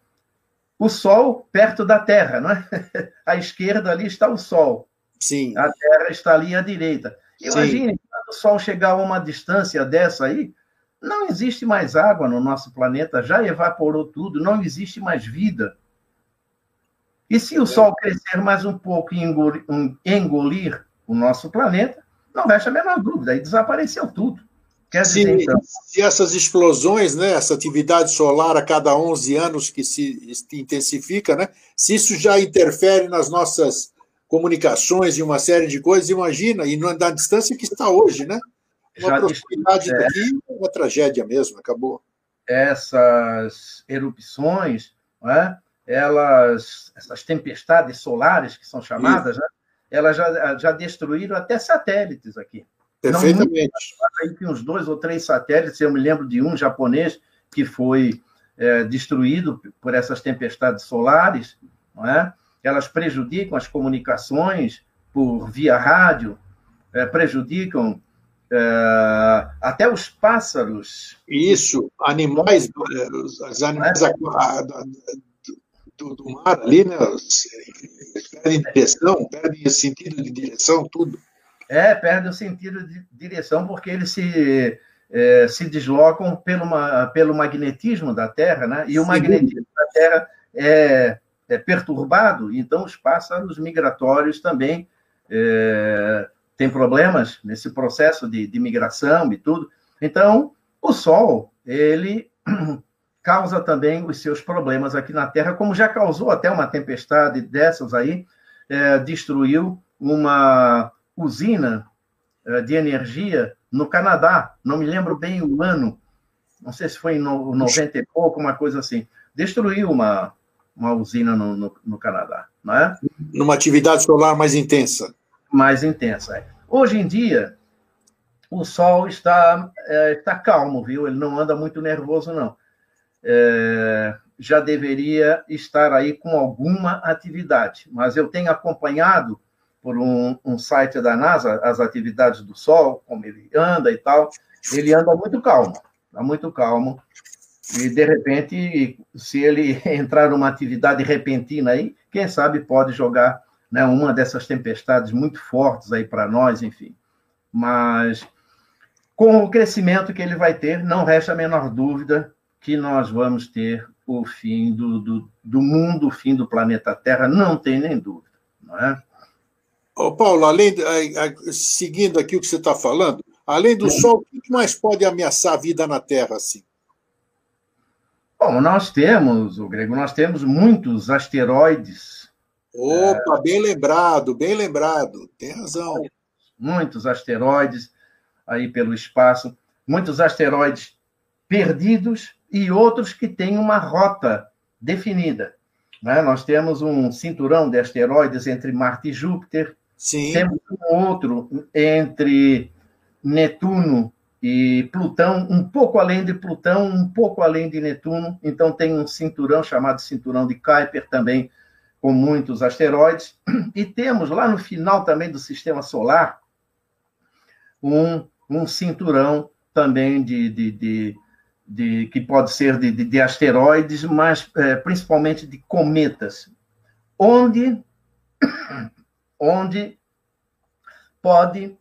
o Sol perto da Terra, não é? À esquerda ali está o Sol. Sim. A Terra está ali à direita. Imagine, Sim. quando o Sol chegar a uma distância dessa aí, não existe mais água no nosso planeta, já evaporou tudo, não existe mais vida. E se o é. Sol crescer mais um pouco e engolir, engolir o nosso planeta, não resta a menor dúvida, aí desapareceu tudo. Quer se, dizer, então... se essas explosões, né, essa atividade solar a cada 11 anos que se intensifica, né, se isso já interfere nas nossas comunicações e uma série de coisas, imagina, e na distância que está hoje, né? Uma já proximidade é. daqui é uma tragédia mesmo, acabou. Essas erupções, né, elas, essas tempestades solares que são chamadas, né, elas já, já destruíram até satélites aqui. Perfeitamente. Aí tem uns dois ou três satélites, eu me lembro de um japonês que foi é, destruído por essas tempestades solares, não é? elas prejudicam as comunicações por via rádio, é, prejudicam é, até os pássaros. Isso, animais, os animais é? do, do, mar ali, né? Perdem direção, perdem sentido de direção, tudo. É, perde o sentido de direção porque eles se, é, se deslocam pelo, pelo magnetismo da Terra, né? E o Sim. magnetismo da Terra é, é, perturbado, então os pássaros migratórios também é, têm problemas nesse processo de, de migração e tudo. Então, o Sol, ele causa também os seus problemas aqui na Terra, como já causou até uma tempestade dessas aí, é, destruiu uma usina eh, de energia no Canadá, não me lembro bem o ano, não sei se foi em 90 e pouco, uma coisa assim. Destruiu uma, uma usina no, no, no Canadá, não é? Numa atividade solar mais intensa. mais intensa. Hoje em dia, o Sol está, é, está calmo, viu? Ele não anda muito nervoso, não. É, já deveria estar aí com alguma atividade, mas eu tenho acompanhado por um, um site da NASA as atividades do Sol, como ele anda e tal. Ele anda muito calmo, está muito calmo. E, de repente, se ele entrar numa atividade repentina aí, quem sabe pode jogar né, uma dessas tempestades muito fortes aí para nós, enfim. Mas, com o crescimento que ele vai ter, não resta a menor dúvida que nós vamos ter o fim do, do, do mundo, o fim do planeta Terra, não tem nem dúvida, não é? Ô, Paulo, além, seguindo aqui o que você está falando, além do Sol, o que mais pode ameaçar a vida na Terra assim? Bom, nós temos, o Grego, nós temos muitos asteroides. Opa, é... bem lembrado, bem lembrado, tem razão. Muitos asteroides aí pelo espaço, muitos asteroides perdidos e outros que têm uma rota definida. Né? Nós temos um cinturão de asteroides entre Marte e Júpiter, Sim. Temos um outro entre Netuno e Plutão, um pouco além de Plutão, um pouco além de Netuno. Então, tem um cinturão chamado cinturão de Kuiper também, com muitos asteroides. E temos lá no final também do sistema solar um, um cinturão também de, de, de, de que pode ser de, de, de asteroides, mas é, principalmente de cometas, onde onde pode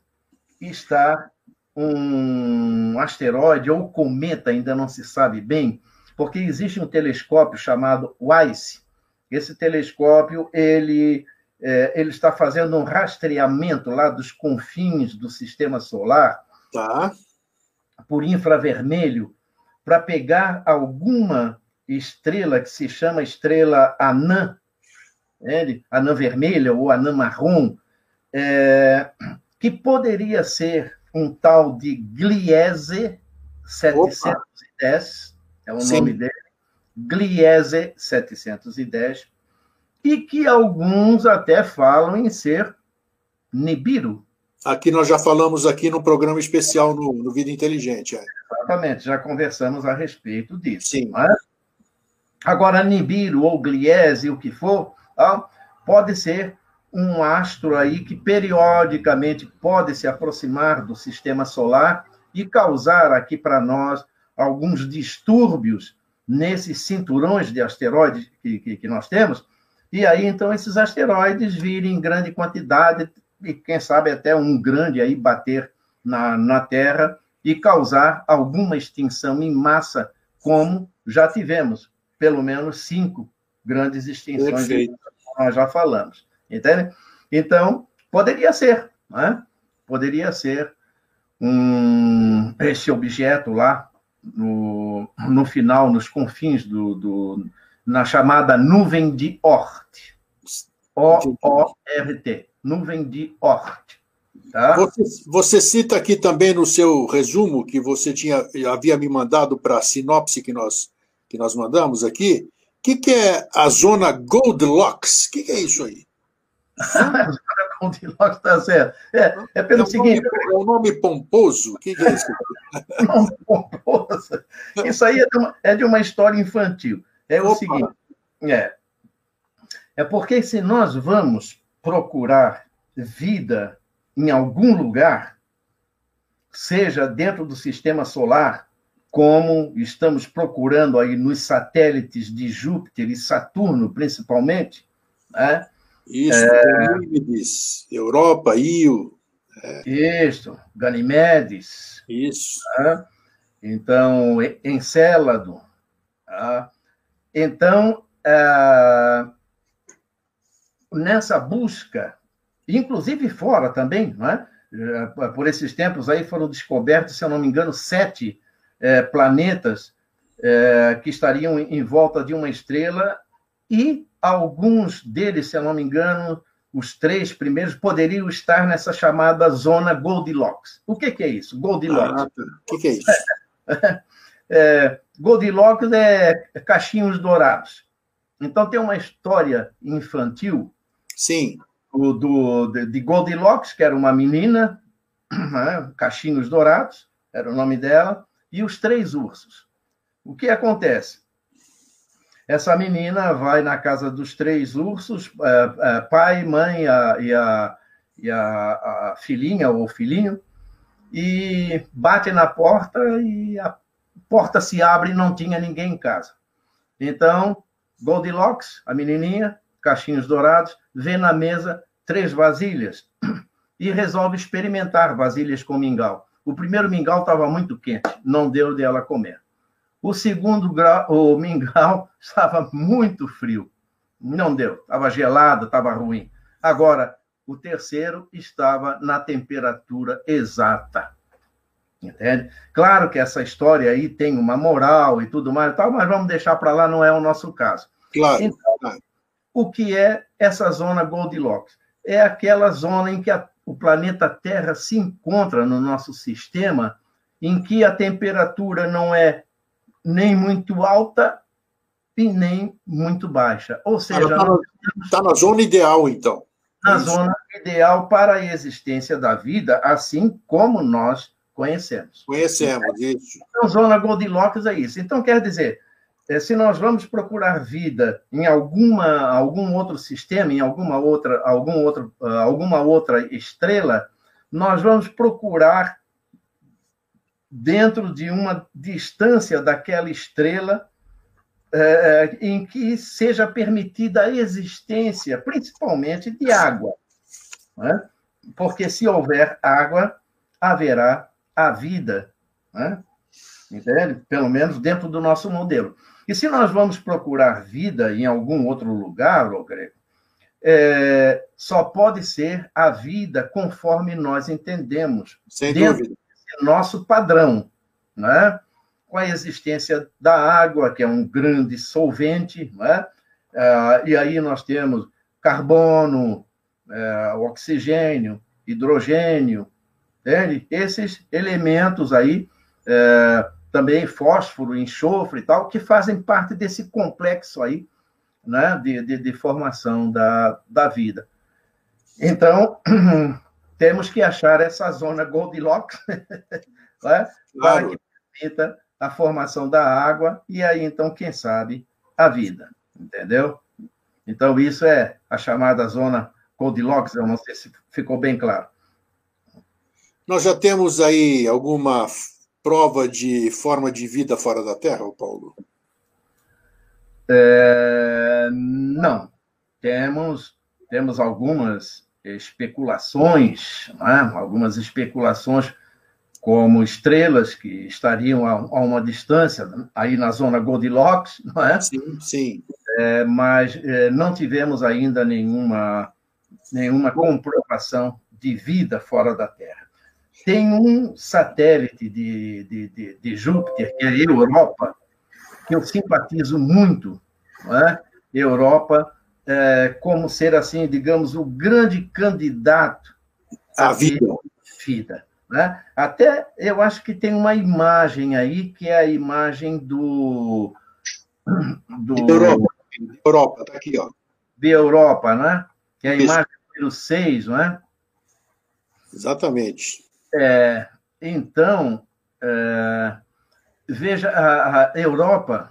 estar um asteroide ou cometa, ainda não se sabe bem, porque existe um telescópio chamado WISE. Esse telescópio ele é, ele está fazendo um rastreamento lá dos confins do sistema solar tá. por infravermelho para pegar alguma estrela que se chama estrela anã né, anã vermelha ou anã marrom, é, que poderia ser um tal de Gliese 710, Opa. é o Sim. nome dele, Gliese 710, e que alguns até falam em ser Nibiru. Aqui nós já falamos aqui no programa especial no, no Vida Inteligente. É. Exatamente, já conversamos a respeito disso. Sim. É? Agora, Nibiru ou Gliese, o que for, Tá? Pode ser um astro aí que periodicamente pode se aproximar do sistema solar e causar aqui para nós alguns distúrbios nesses cinturões de asteroides que, que, que, nós temos, e aí então esses asteroides virem em grande quantidade e quem sabe até um grande aí bater na, na Terra e causar alguma extinção em massa, como já tivemos pelo menos cinco grandes extinções Perfeito nós já falamos. Entende? Então, poderia ser, né? Poderia ser um, esse objeto lá, no, no final, nos confins do, do na chamada nuvem de Oort. O-O-R-T, nuvem de Oort. Tá? Você, você, cita aqui também no seu resumo que você tinha havia me mandado para a sinopse que nós, que nós mandamos aqui, que, que, é a zona Goldilocks? O que, que, é isso aí? a zona Goldilocks está certo. É, é pelo é seguinte. Nome, é um nome pomposo? O que, que, é isso? nome pomposo. Isso aí é de, uma, é de uma história infantil. É Opa. o seguinte: é, é porque se nós vamos procurar vida em algum lugar, seja dentro do sistema solar, como estamos procurando aí nos satélites de Júpiter e Saturno, principalmente. Né? Isso, é... Ganímedes, Europa, Io. É. Isso, Ganimedes. Isso. Né? Então, Encélado. Tá? Então, é... nessa busca, inclusive fora também, né? por esses tempos aí foram descobertos, se eu não me engano, sete é, planetas é, que estariam em volta de uma estrela e alguns deles, se eu não me engano, os três primeiros poderiam estar nessa chamada zona Goldilocks. O que, que é isso? Goldilocks. Ah, tá. o que, que, é isso? É, Goldilocks é cachinhos dourados. Então tem uma história infantil. Sim. do, do, de Goldilocks, que era uma menina, né? Cachinhos Dourados, era o nome dela, e os três ursos. O que acontece? Essa menina vai na casa dos três ursos, é, é, pai, mãe a, e, a, e a, a filhinha ou filhinho, e bate na porta e a porta se abre e não tinha ninguém em casa. Então, Goldilocks, a menininha, cachinhos dourados, vê na mesa três vasilhas e resolve experimentar vasilhas com mingau. O primeiro mingau estava muito quente, não deu de ela comer. O segundo grau, o mingau estava muito frio. Não deu, estava gelado, estava ruim. Agora, o terceiro estava na temperatura exata. Entende? Claro que essa história aí tem uma moral e tudo mais, tal, mas vamos deixar para lá, não é o nosso caso. Claro. Então, o que é essa zona Goldilocks? É aquela zona em que a, o planeta Terra se encontra no nosso sistema, em que a temperatura não é nem muito alta e nem muito baixa. Ou seja, está na, tá na, zona ideal, então. Na Isso. zona ideal para a existência da vida, assim como nós conhecemos. Conhecemos, isso. Então, zona Goldilocks é isso. Então, quer dizer, se nós vamos procurar vida em alguma, algum outro sistema, em alguma outra, algum outro, ah, alguma outra estrela, nós vamos procurar dentro de uma distância daquela estrela é, em que seja permitida a existência, principalmente de água. Né? Porque se houver água, haverá a vida. Né? Entende? Pelo menos dentro do nosso modelo. E se nós vamos procurar vida em algum outro lugar, ô Grego, é, só pode ser a vida conforme nós entendemos. Sem dúvida nosso padrão, né? com a existência da água, que é um grande solvente, né? Ah, e aí nós temos carbono, é, oxigênio, hidrogênio, entende? esses elementos aí, é, também fósforo, enxofre e tal, que fazem parte desse complexo aí, né, de, de, de formação da, da vida. Então, temos que achar essa zona Goldilocks né? claro. que permita a formação da água e aí, então, quem sabe, a vida. Entendeu? Então, isso é a chamada zona Goldilocks, eu não sei se ficou bem claro. Nós já temos aí alguma prova de forma de vida fora da Terra, Paulo? É, não. Temos, temos algumas especulações, é? algumas especulações como estrelas que estariam a, a, uma distância, aí na zona Goldilocks, não é? Sim, sim. É, mas é, não tivemos ainda nenhuma, nenhuma comprovação de vida fora da Terra. Tem um satélite de, de, de, de Júpiter, que é a Europa, que eu simpatizo muito, é? Europa, é, como ser, assim, digamos, o grande candidato à vida. vida né? Até eu acho que tem uma imagem aí, que é a imagem do. do Europa, Europa, tá aqui, ó. De Europa, né? Que é a Isso. imagem número 6, não é? Exatamente. É, então, é, veja, a, a Europa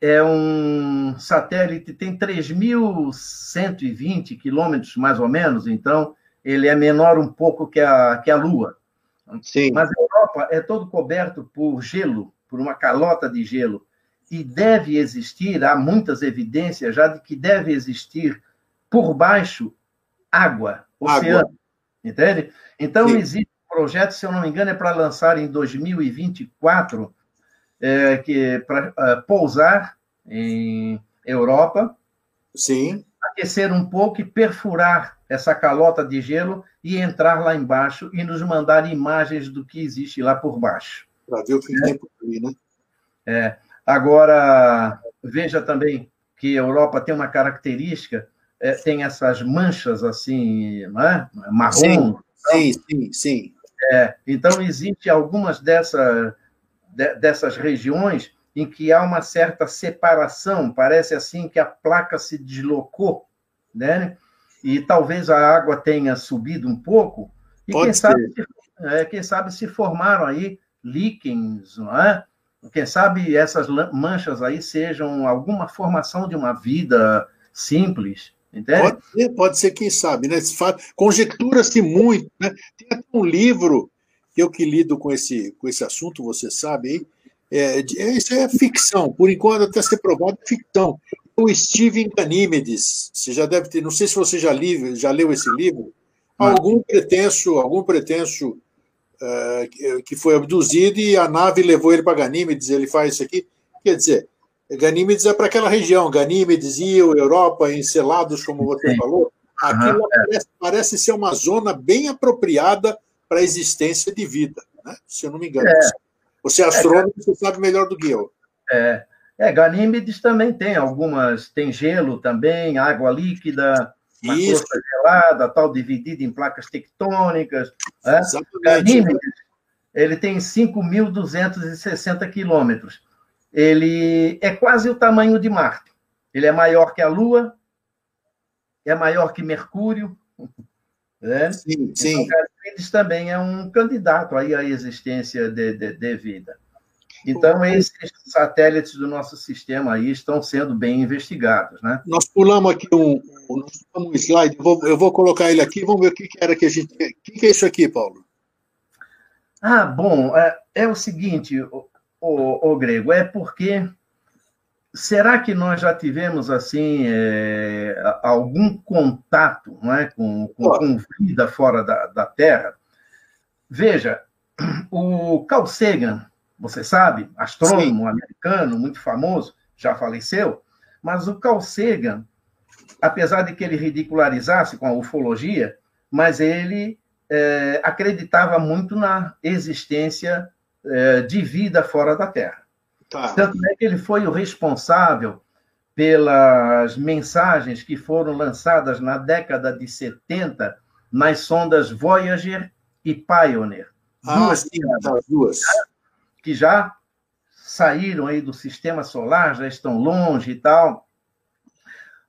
é um satélite, tem 3.120 quilômetros, mais ou menos, então ele é menor um pouco que a, que a Lua. Sim. Mas a Europa é todo coberto por gelo, por uma calota de gelo. E deve existir, há muitas evidências já de que deve existir por baixo água, oceano. Entende? Então, Sim. existe um projeto, se eu não me engano, é para lançar em 2024 é, que para é, pousar em Europa, sim, aquecer um pouco e perfurar essa calota de gelo e entrar lá embaixo e nos mandar imagens do que existe lá por baixo. Para ver o que é. tem por ali, né? É. Agora, veja também que a Europa tem uma característica, é, tem essas manchas assim, né? marrom. Sim, sim, sim. sim. É, então, existe algumas dessa, de, dessas regiões em que há uma certa separação, parece assim que a placa se deslocou, né? e talvez a água tenha subido um pouco, e quem sabe, é, quem sabe se formaram aí líquens, não é? Quem sabe essas manchas aí sejam alguma formação de uma vida simples, entende? Pode ser, pode ser quem sabe, né? Conjectura-se muito, né? Tem até um livro que eu que lido com esse, com esse assunto, você sabe aí, é, é, isso é ficção, por enquanto até ser provado é ficção. O Steven Ganímedes, você já deve ter, não sei se você já, li, já leu esse livro, algum pretenso, algum pretenso uh, que foi abduzido e a nave levou ele para Ganímedes, ele faz isso aqui. Quer dizer, Ganímedes é para aquela região, Ganímedes, Io, Europa, Encelados, como você Sim. falou. Aquilo uhum, parece, parece, ser uma zona bem apropriada para a existência de vida, né? se eu não me engano. É. Você é astrônomo, é, você sabe melhor do que eu. É, é, Ganímedes também tem algumas, tem gelo também, água líquida, uma Isso. crosta gelada, tal, dividida em placas tectônicas. Né? Ganímedes, ele tem 5.260 quilômetros. Ele é quase o tamanho de Marte. Ele é maior que a Lua, é maior que Mercúrio. Né? Sim, sim. Então, também é um candidato aí à existência de, de, de vida. Então, esses satélites do nosso sistema aí estão sendo bem investigados. Né? Nós pulamos aqui um, um slide, eu vou, eu vou, colocar ele aqui, vamos ver o que, era que a gente. O que, que é isso aqui, Paulo? Ah, bom, é, é o seguinte, o, Grego, é porque. Será que nós já tivemos assim é, algum contato não é, com, com, com vida fora da, da Terra? Veja, o Carl Sagan, você sabe, astrônomo Sim. americano, muito famoso, já faleceu, mas o Carl Sagan, apesar de que ele ridicularizasse com a ufologia, mas ele é, acreditava muito na existência é, de vida fora da Terra. Tá. Tanto é que ele foi o responsável pelas mensagens que foram lançadas na década de 70 nas sondas Voyager e Pioneer. Ah, duas, sim, as duas que já saíram aí do sistema solar, já estão longe e tal.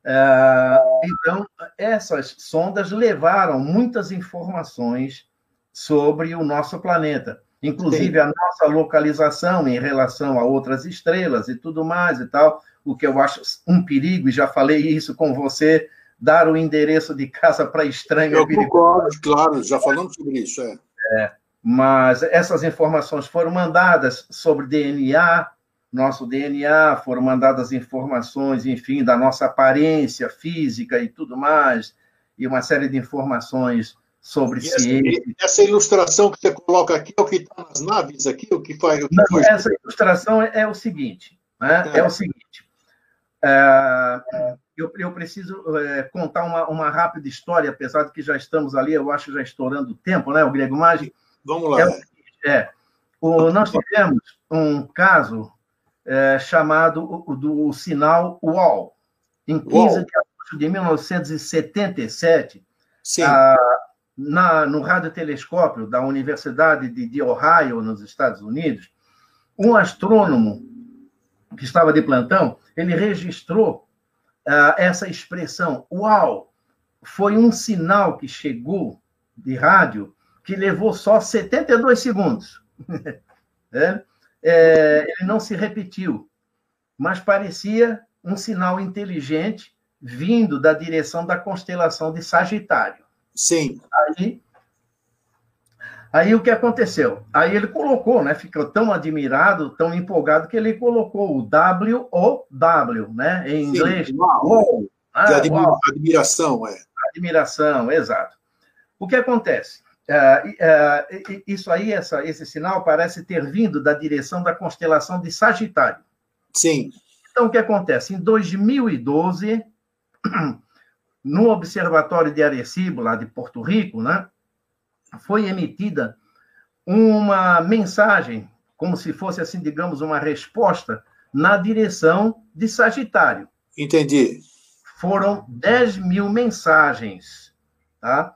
É, então, essas sondas levaram muitas informações sobre o nosso planeta, inclusive Sim. a nossa localização em relação a outras estrelas e tudo mais e tal, o que eu acho um perigo, e já falei isso com você, dar o endereço de casa para estranho. Eu é concordo, claro, já falamos sobre isso. É. é mas essas informações foram mandadas sobre DNA, nosso DNA, foram mandadas informações, enfim, da nossa aparência física e tudo mais, e uma série de informações sobre e ciência. Essa, ilustração que você coloca aqui é o que está nas naves aqui, o que faz? O que Não, essa ilustração é, é, o seguinte, né? é. é o seguinte, é, eu, eu, preciso é, contar uma, uma rápida história, apesar de que já estamos ali, eu acho já estourando o tempo, né, o Grego Maggi? Vamos lá. É, é o, nós tivemos um caso é, chamado o, do sinal UOL. Em 15 Uou. de agosto de 1977, a, na, no radiotelescópio da Universidade de, de Ohio, nos Estados Unidos, um astrônomo que estava de plantão, ele registrou uh, essa expressão, uau, foi um sinal que chegou de rádio que levou só 72 segundos. é? É, ele não se repetiu, mas parecia um sinal inteligente vindo da direção da constelação de Sagitário. Sim. Aí, aí o que aconteceu? Aí ele colocou, né? Ficou tão admirado, tão empolgado que ele colocou o W O W, né? Em Sim, inglês. Uau. Ah, de admira admiração, é. Admiração, exato. O que acontece? É, é, isso aí, essa, esse sinal parece ter vindo da direção da constelação de Sagitário. Sim. Então, o que acontece? Em 2012, no Observatório de Arecibo, lá de Porto Rico, né, foi emitida uma mensagem, como se fosse, assim, digamos, uma resposta na direção de Sagitário. Entendi. Foram 10 mil mensagens, tá?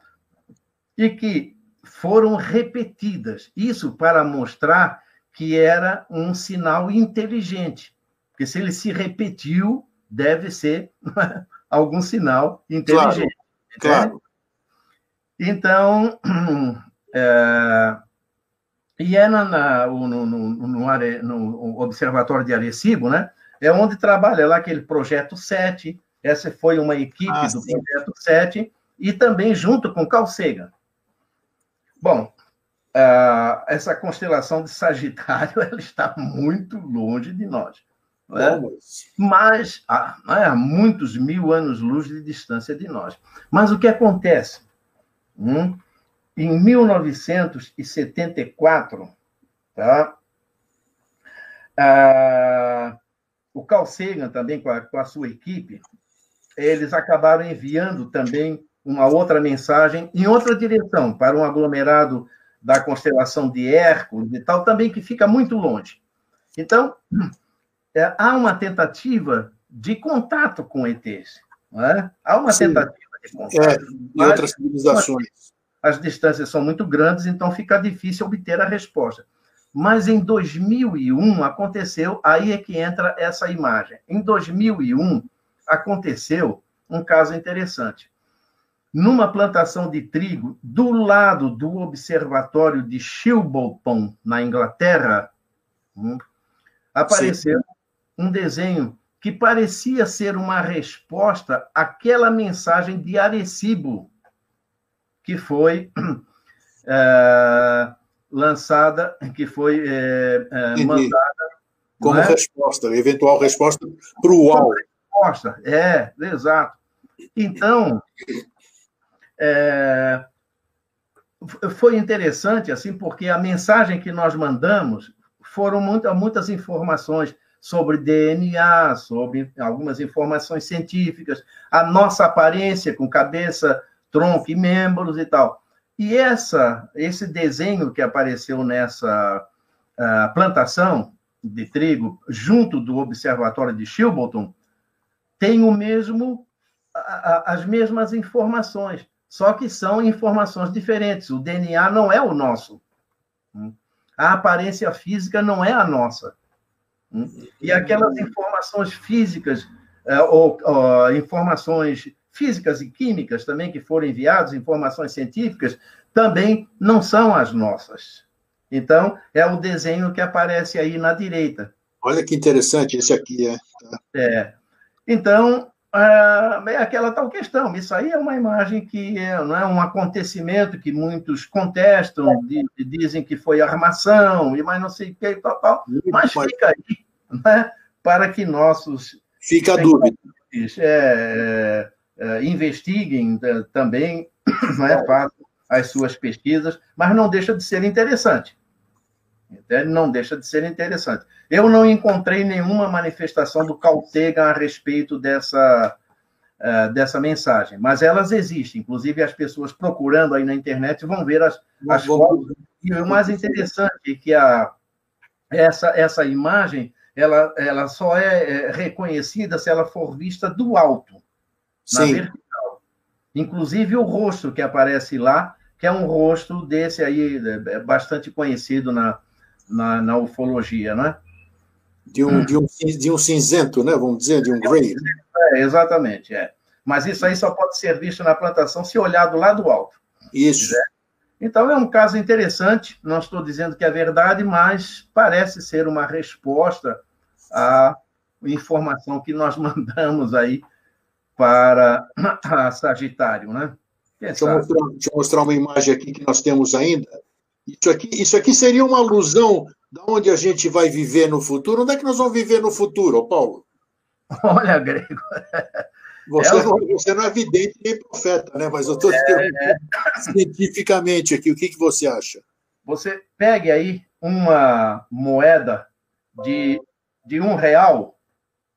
E que foram repetidas. Isso para mostrar que era um sinal inteligente. Porque se ele se repetiu, deve ser algum sinal inteligente. Claro. Então, é, e é na, na no, no, no, Are, no, Observatório de Arecibo, né? É onde trabalha lá aquele projeto 7. Essa foi uma equipe ah, do sim. projeto 7, e também junto com Carl Sagan. Bom, uh, essa constelação de Sagitário ela está muito longe de nós. Né? Mas há, né, há muitos mil anos-luz de distância de nós. Mas o que acontece? Hum? Em 1974, tá? Ah, o Carl Sagan, também com a, com a sua equipe, eles acabaram enviando também uma outra mensagem em outra direção, para um aglomerado da constelação de Hércules e tal, também que fica muito longe. Então, é, há uma tentativa de contato com ETs. É? Há uma Sim. tentativa de contato. É, e outras civilizações. As distâncias são muito grandes, então fica difícil obter a resposta. Mas em 2001 aconteceu, aí é que entra essa imagem. Em 2001 aconteceu um caso interessante. Numa plantação de trigo, do lado do observatório de Shilbolton, na Inglaterra, hum, apareceu Sim um desenho que parecia ser uma resposta àquela mensagem de Arecibo, que foi é, lançada, que foi é, é, mandada. Como né? resposta, eventual resposta para o UOL. Resposta, é, exato. Então, é, foi interessante, assim, porque a mensagem que nós mandamos foram muita, muitas informações sobre DNA, sobre algumas informações científicas, a nossa aparência com cabeça, tronco e membros e tal. E essa, esse desenho que apareceu nessa uh, plantação de trigo, junto do Observatório de Shilbolton, tem o mesmo, as mesmas informações, só que são informações diferentes. O DNA não é o nosso. A aparência física não é a nossa. E aquelas informações físicas, é, ou, ou, informações físicas e químicas também que foram enviadas, informações científicas, também não são as nossas. Então, é o desenho que aparece aí na direita. Olha que interessante esse aqui, é. É. Então, é aquela tal questão. Isso aí é uma imagem que é, não é um acontecimento que muitos contestam, dizem que foi armação, e mais não sei o que, tal, tal. Mas fica aí né, para que nossos. Fica a dúvida. É, é, investiguem também, não é fácil, as suas pesquisas, mas não deixa de ser interessante. Não deixa de ser interessante. Eu não encontrei nenhuma manifestação do Caltega a respeito dessa, uh, dessa mensagem, mas elas existem. Inclusive, as pessoas procurando aí na internet vão ver as, as fotos. E o mais interessante é que a, essa, essa imagem ela, ela só é, é reconhecida se ela for vista do alto, na Sim. vertical. Inclusive o rosto que aparece lá, que é um rosto desse aí, é, é bastante conhecido na, na, na ufologia, né? De um, de, um, de um cinzento, né? Vamos dizer, de um gray. É, exatamente, é. Mas isso aí só pode ser visto na plantação se olhar do lado alto. Isso. Né? Então, é um caso interessante, não estou dizendo que é verdade, mas parece ser uma resposta à informação que nós mandamos aí para a Sagitário, né? Deixa eu, mostrar, deixa eu, mostrar, uma imagem aqui que nós temos ainda. Isso aqui, isso aqui seria uma alusão de onde a gente vai viver no futuro. Onde é que nós vamos viver no futuro, Paulo? Olha, Grego. Você, é, não, você não é vidente nem profeta, né? Mas eu estou é, é. cientificamente aqui. O que, que você acha? Você pegue aí uma moeda de, de um real,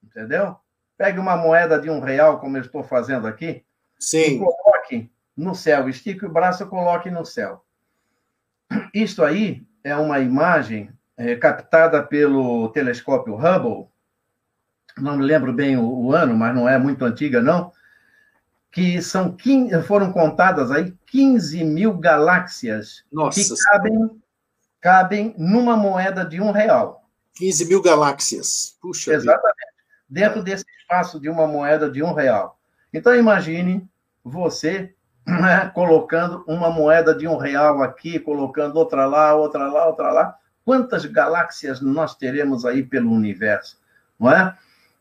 entendeu? Pegue uma moeda de um real, como eu estou fazendo aqui, Sim. e coloque no céu. Estique o braço e coloque no céu. Isto aí é uma imagem é, captada pelo telescópio Hubble, não me lembro bem o, o, ano, mas não é muito antiga, não, que são 15, foram contadas aí 15 mil galáxias Nossa. que cabem, cabem numa moeda de um real. 15 mil galáxias. Puxa Exatamente. Vida. Dentro desse espaço de uma moeda de um real. Então, imagine você né, colocando uma moeda de um real aqui, colocando outra lá, outra lá, outra lá. Quantas galáxias nós teremos aí pelo universo, não é?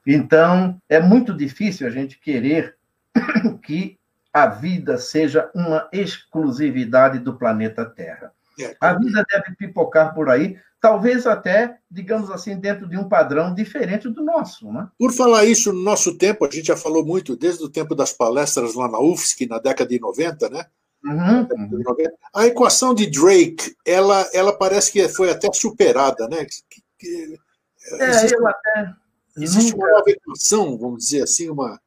Então, é muito difícil a gente querer que a vida seja uma exclusividade do planeta Terra. É, a vida deve pipocar por aí, talvez até, digamos assim, dentro de um padrão diferente do nosso. Né? Por falar isso, no nosso tempo, a gente já falou muito, desde o tempo das palestras lá na UFSC, na década de 90, né? Uhum. A equação de Drake, ela, ela parece que foi até superada, né? Que, que, é, existe, eu até. Existe nunca... uma nova equação, vamos dizer assim, uma.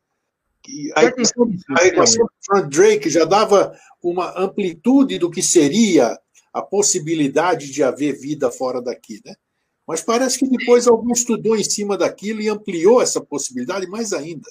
A equação, a equação de Frank Drake já dava uma amplitude do que seria a possibilidade de haver vida fora daqui, né? Mas parece que depois alguém estudou em cima daquilo e ampliou essa possibilidade mais ainda.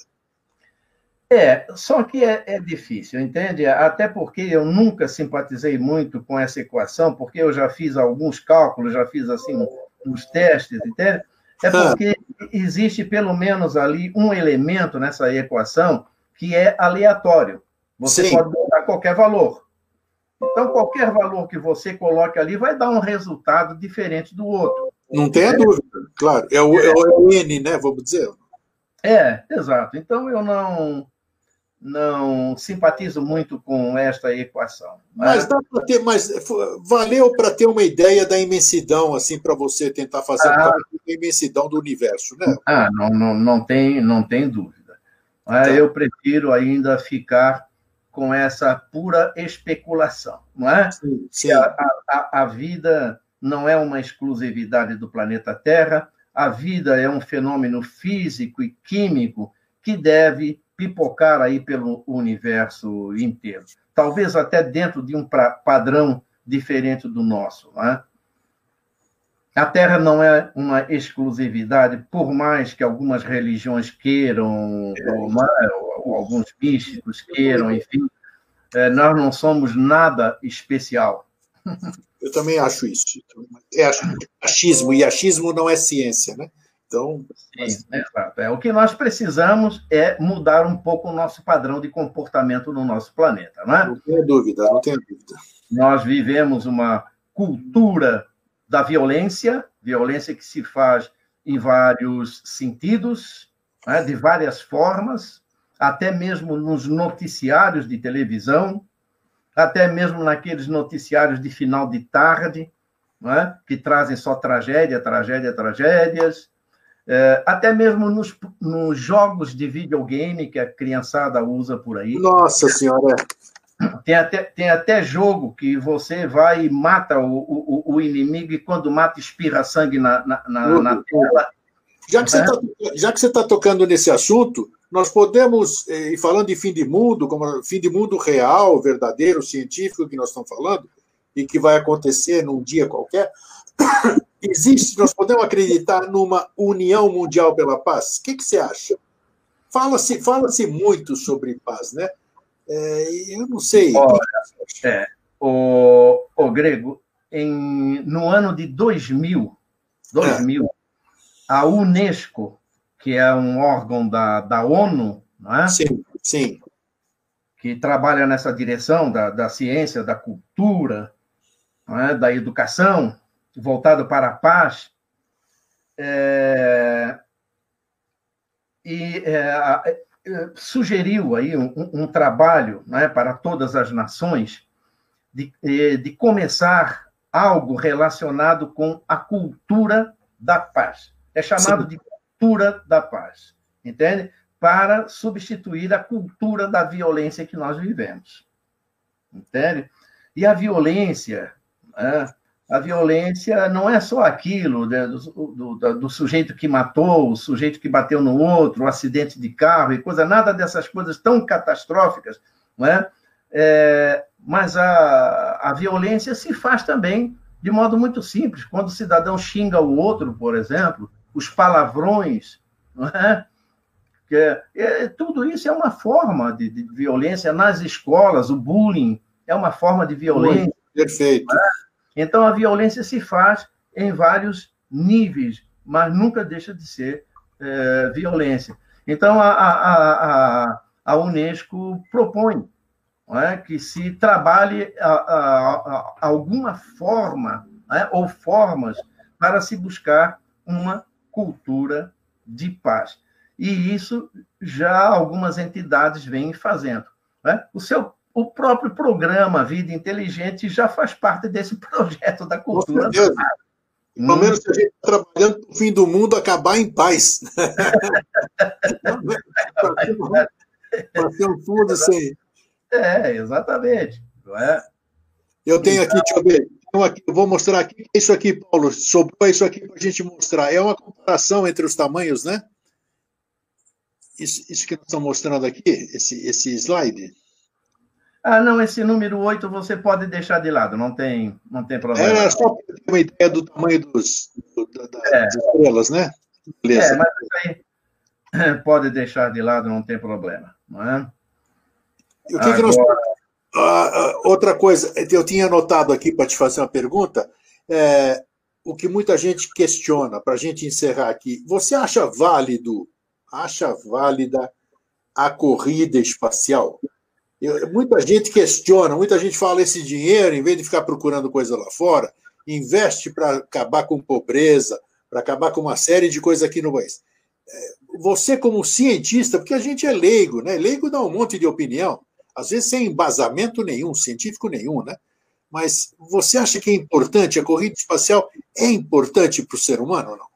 É, só que é, é, difícil, entende? Até porque eu nunca simpatizei muito com essa equação, porque eu já fiz alguns cálculos, já fiz assim uns testes, entende? É ah. porque existe pelo menos ali um elemento nessa equação que é aleatório. Você Sim. pode botar qualquer valor. Então, qualquer valor que você coloque ali vai dar um resultado diferente do outro. Não tenha dúvida, claro. É o, é o N, né? Vamos dizer. É, exato. Então, eu não não simpatizo muito com esta equação. Mas, mas, ter, mas valeu para ter uma ideia da imensidão, assim, para você tentar fazer ah, a imensidão do universo, né? Ah, não, não, não, tem, não tem dúvida. Tá. Eu prefiro ainda ficar com essa pura especulação, não é? Sim, sim. A, a, a vida não é uma exclusividade do planeta Terra, a vida é um fenômeno físico e químico que deve pipocar aí pelo universo inteiro. Talvez até dentro de um padrão diferente do nosso. Não é? A Terra não é uma exclusividade, por mais que algumas religiões queiram, ou, ou alguns místicos queiram, enfim, é, nós não somos nada especial. Eu também acho isso. É achismo, e achismo não é ciência, né? Então. Sim, é, exato. É, o que nós precisamos é mudar um pouco o nosso padrão de comportamento no nosso planeta, não é? Não tenho dúvida, não tenho dúvida. Nós vivemos uma cultura da violência, violência que se faz em vários sentidos, né, de várias formas, até mesmo nos noticiários de televisão, até mesmo naqueles noticiários de final de tarde, né, que trazem só tragédia, tragédia, tragédias, é, até mesmo nos, nos, jogos de videogame que a criançada usa por aí. Nossa Senhora! Tem até, tem até jogo que você vai e mata o, o, o inimigo e quando mata espirra sangue na, na, na, na tela. Já que, você está é. já que você está tocando nesse assunto, nós podemos, eh, e falando de fim de mundo, como fim de mundo real, verdadeiro, científico que nós estamos falando, e que vai acontecer num dia qualquer, existe, nós podemos acreditar numa união mundial pela paz? O que, que você acha? Fala-se fala -se muito sobre paz, né? É, eu não sei. Olha, é, o, o Grego, em, no ano de 2000, 2000 é. a Unesco, que é um órgão da, da ONU, não é? Sim, sim. que trabalha nessa direção da, da ciência, da cultura, é? da educação, voltado para a paz, é, e é, eh, sugeriu aí um, um trabalho né, para todas as nações de, eh, de começar algo relacionado com a cultura da paz. É chamado Sim. de cultura da paz, entende? Para substituir a cultura da violência que nós vivemos, entende? E a violência, né, a violência não é só aquilo né, do, do, do, sujeito que matou, o sujeito que bateu no outro, o acidente de carro e coisa, nada dessas coisas tão catastróficas, não é? é mas a, a violência se faz também de modo muito simples. Quando o cidadão xinga o outro, por exemplo, os palavrões, é? É, é, tudo isso é uma forma de, de, violência nas escolas, o bullying é uma forma de violência. Perfeito. É? Então, a violência se faz em vários níveis, mas nunca deixa de ser é, violência. Então, a, a, a, a Unesco propõe é? que se trabalhe a, a, a alguma forma é? ou formas para se buscar uma cultura de paz. E isso já algumas entidades vêm fazendo. É? O seu o próprio programa Vida Inteligente já faz parte desse projeto da cultura. Pelo hum. menos se a gente está trabalhando para o fim do mundo acabar em paz. para ter um fundo sem. É, exatamente. É? Eu tenho aqui, deixa eu ver. Eu vou mostrar aqui. Isso aqui, Paulo, sobrou isso aqui para a gente mostrar. É uma comparação entre os tamanhos, né? Isso, isso que nós estamos mostrando aqui, esse, esse slide. Ah, não, esse número 8 você pode deixar de lado, não tem, não tem problema. É só para ter uma ideia do tamanho dos, do, da, é. das estrelas, né? Beleza. É, mas isso aí pode deixar de lado, não tem problema. Não é? E o que, Agora... que nós. Ah, ah, outra coisa, eu tinha anotado aqui para te fazer uma pergunta. É, o que muita gente questiona, para a gente encerrar aqui. Você acha válido, acha válida a corrida espacial? Eu, muita gente questiona, muita gente fala esse dinheiro, em vez de ficar procurando coisa lá fora, investe para acabar com pobreza, para acabar com uma série de coisas aqui no país. É, você, como cientista, porque a gente é leigo, né? Leigo dá um monte de opinião, às vezes sem embasamento nenhum, científico nenhum, né? Mas você acha que é importante, a corrida espacial é importante para o ser humano ou não?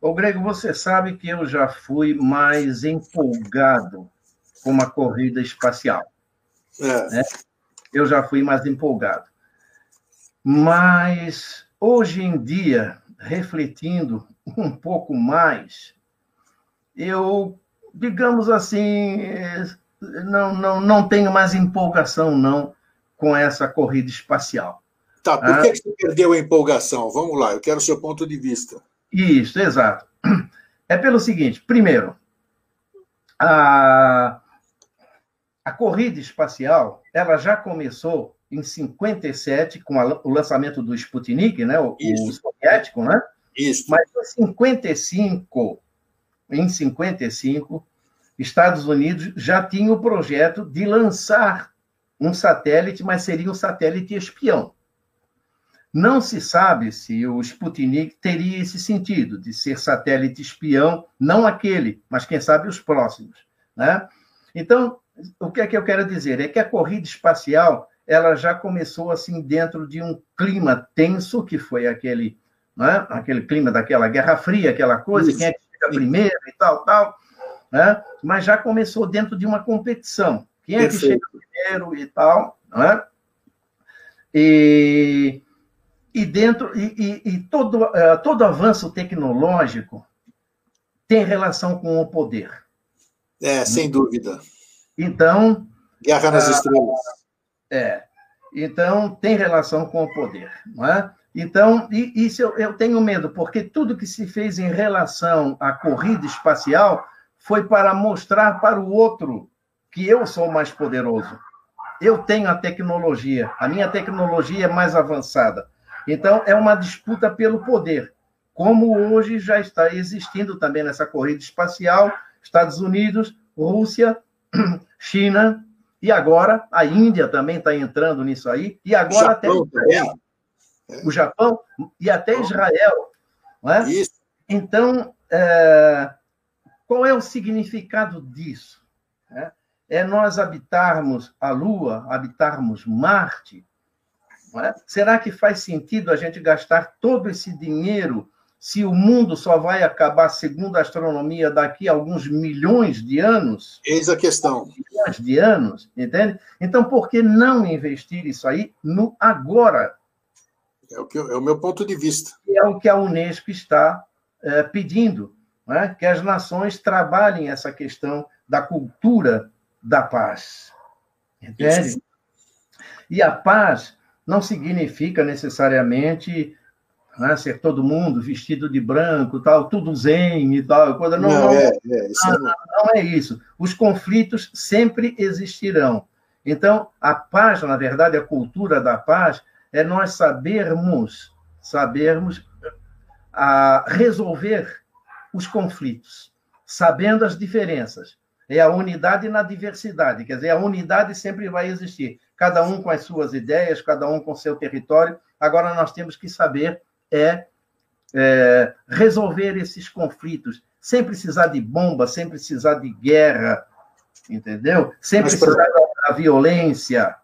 Ô, Grego, você sabe que eu já fui mais empolgado com uma corrida espacial. É. Né? Eu já fui mais empolgado. Mas, hoje em dia, refletindo um pouco mais, eu, digamos assim, não, não, não tenho mais empolgação, não, com essa corrida espacial. Tá, por ah, que você perdeu a empolgação? Vamos lá, eu quero o seu ponto de vista. Isso, exato. É pelo seguinte: primeiro, a, a corrida espacial, ela já começou em 57 com a, o lançamento do Sputnik, né, o, o, soviético, né? Isso. Mas em 55, em 55, Estados Unidos já tinha o projeto de lançar um satélite, mas seria um satélite espião. Não se sabe se o Sputnik teria esse sentido de ser satélite espião, não aquele, mas quem sabe os próximos, né? Então, o que é que eu quero dizer? É que a corrida espacial ela já começou assim dentro de um clima tenso, que foi aquele, né? aquele clima daquela Guerra Fria, aquela coisa, Isso. quem é que chega primeiro e tal, tal, né? mas já começou dentro de uma competição. Quem é Perfeito. que chega primeiro e tal, né? E, e dentro e, e, e todo, uh, todo avanço tecnológico tem relação com o poder. É, sem dúvida. Então. Guerra nas ah, Estrelas. É. Então, tem relação com o poder, não é? Então, isso eu, eu tenho medo, porque tudo que se fez em relação à corrida espacial foi para mostrar para o outro que eu sou mais poderoso. Eu tenho a tecnologia, a minha tecnologia é mais avançada. Então, é uma disputa pelo poder, como hoje já está existindo também nessa corrida espacial, Estados Unidos, Rússia China, e agora a Índia também está entrando nisso aí, e agora até Israel. O Japão e até Israel. Não é? Isso. Então, é, qual é o significado disso? É, é nós habitarmos a Lua, habitarmos Marte? É? Será que faz sentido a gente gastar todo esse dinheiro se o mundo só vai acabar, segundo a astronomia, daqui a alguns milhões de anos. Eis a questão. Milhões de anos, entende? Então, por que não investir isso aí no agora? É o, que, é o meu ponto de vista. É o que a Unesco está é, pedindo, né? que as nações trabalhem essa questão da cultura da paz. Entende? Isso. E a paz não significa necessariamente né? ser todo mundo vestido de branco, tal, tudo zen e tal, coisa não, não, é, é, isso não, não, não é isso. Os conflitos sempre existirão. Então, a paz, na verdade, a cultura da paz é nós sabermos, sabermos a resolver os conflitos, sabendo as diferenças. É a unidade na diversidade, quer dizer, a unidade sempre vai existir, cada um com as suas ideias, cada um com seu território. Agora nós temos que saber é, é resolver esses conflitos, sem precisar de bomba, sem precisar de guerra, entendeu? Sem Mas, precisar da violência.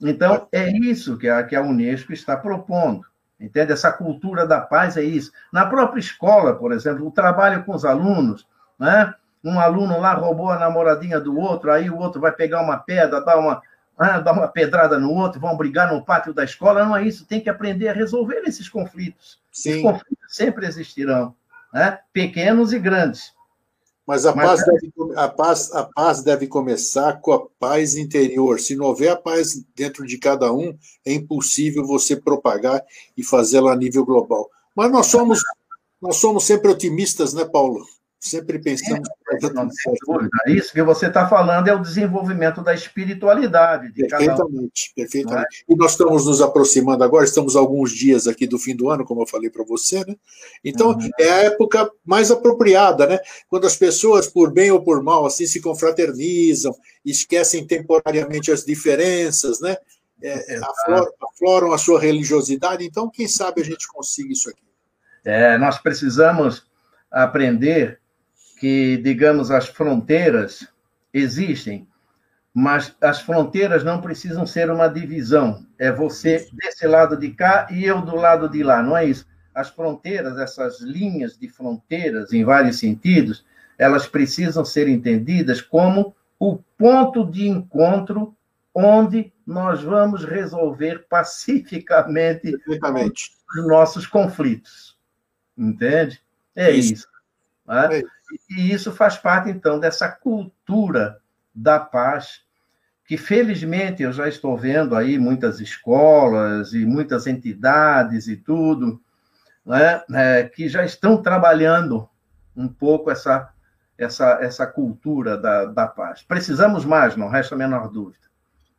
Então, é isso que a, que a Unesco está propondo. Entende? Essa cultura da paz é isso. Na própria escola, por exemplo, o trabalho com os alunos, né? um aluno lá roubou a namoradinha do outro, aí o outro vai pegar uma pedra, dar uma, ah, dar uma pedrada no outro, vão brigar no pátio da escola. Não é isso, tem que aprender a resolver esses conflitos. Sim. Os conflitos sempre existirão, né? pequenos e grandes. Mas a, Mas, paz deve, a, paz, a paz deve começar com a paz interior. Se não houver a paz dentro de cada um, é impossível você propagar e fazê-la a nível global. Mas nós somos, nós somos sempre otimistas, né, Paulo? Sempre pensamos. É, isso que você está falando é o desenvolvimento da espiritualidade de perfeitamente, cada um. Perfeitamente. É? E nós estamos nos aproximando agora, estamos alguns dias aqui do fim do ano, como eu falei para você, né? Então, uhum. é a época mais apropriada, né? Quando as pessoas, por bem ou por mal, assim, se confraternizam, esquecem temporariamente as diferenças, né? É, afloram, afloram a sua religiosidade. Então, quem sabe a gente consiga isso aqui. É, nós precisamos aprender que, digamos, as fronteiras existem, mas as fronteiras não precisam ser uma divisão. É você desse lado de cá e eu do lado de lá, não é isso? As fronteiras, essas linhas de fronteiras, em vários sentidos, elas precisam ser entendidas como o ponto de encontro onde nós vamos resolver pacificamente os nossos conflitos. Entende? É isso. isso né? é. E isso faz parte, então, dessa cultura da paz, que felizmente eu já estou vendo aí muitas escolas e muitas entidades e tudo, né? É, que já estão trabalhando um pouco essa, essa, essa cultura da, da paz. Precisamos mais, não resta a menor dúvida.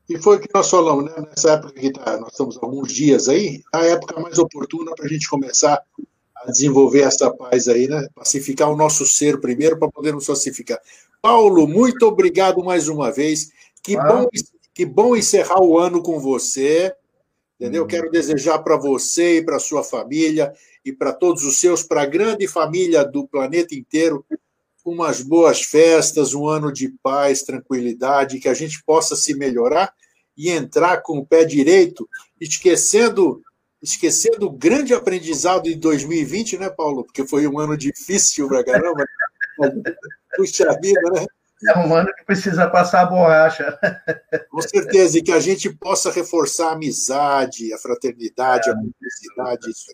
E foi o que nós falamos, né? nessa época que tá, nós estamos alguns dias aí, a época mais oportuna para a gente começar a desenvolver essa paz aí, né? Pacificar o nosso ser primeiro para poder nos pacificar. Paulo, muito obrigado mais uma vez. Que, ah. bom, que bom encerrar o ano com você. Entendeu? Hum. Quero desejar para você e para sua família e para todos os seus, para a grande família do planeta inteiro, umas boas festas, um ano de paz, tranquilidade, que a gente possa se melhorar e entrar com o pé direito, esquecendo esquecendo o grande aprendizado de 2020, né, Paulo? Porque foi um ano difícil para caramba. Puxa vida, né? É um ano que precisa passar a borracha. Com certeza, e que a gente possa reforçar a amizade, a fraternidade, é, a cumplicidade. Isso.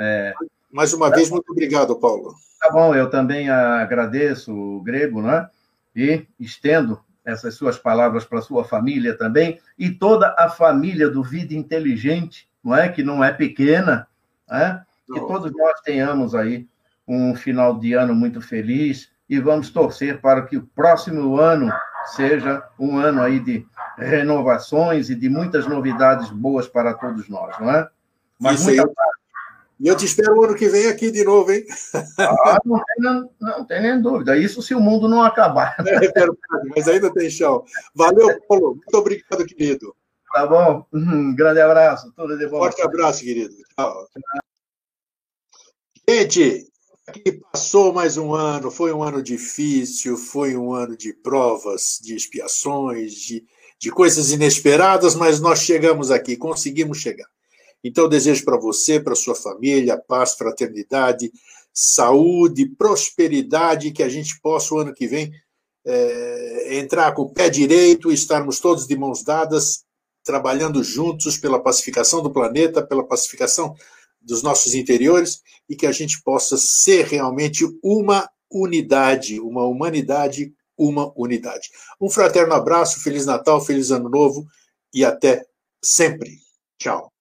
É. Mais uma vez, muito obrigado, Paulo. Tá bom, eu também agradeço o Grego, né? E estendo essas suas palavras para sua família também e toda a família do Vida Inteligente, não é? Que não é pequena, né? Que todos nós tenhamos aí um final de ano muito feliz e vamos torcer para que o próximo ano seja um ano aí de renovações e de muitas novidades boas para todos nós, não é? Mas Isso muita E eu te espero o ano que vem aqui de novo, hein? Ah, não, tem, não tem nem dúvida. Isso se o mundo não acabar. É mas ainda tem chão. Valeu, Paulo. Muito obrigado, querido. Tá bom? Um grande abraço. Tudo de bom. Forte abraço, querido. Tchau. Gente, aqui passou mais um ano. Foi um ano difícil, foi um ano de provas, de expiações, de, de coisas inesperadas, mas nós chegamos aqui, conseguimos chegar. Então, desejo para você, para sua família, paz, fraternidade, saúde, prosperidade, que a gente possa, o ano que vem, é, entrar com o pé direito, estarmos todos de mãos dadas trabalhando juntos pela pacificação do planeta, pela pacificação dos nossos interiores e que a gente possa ser realmente uma unidade, uma humanidade, uma unidade. Um fraterno abraço, Feliz Natal, Feliz Ano Novo e até sempre. Tchau.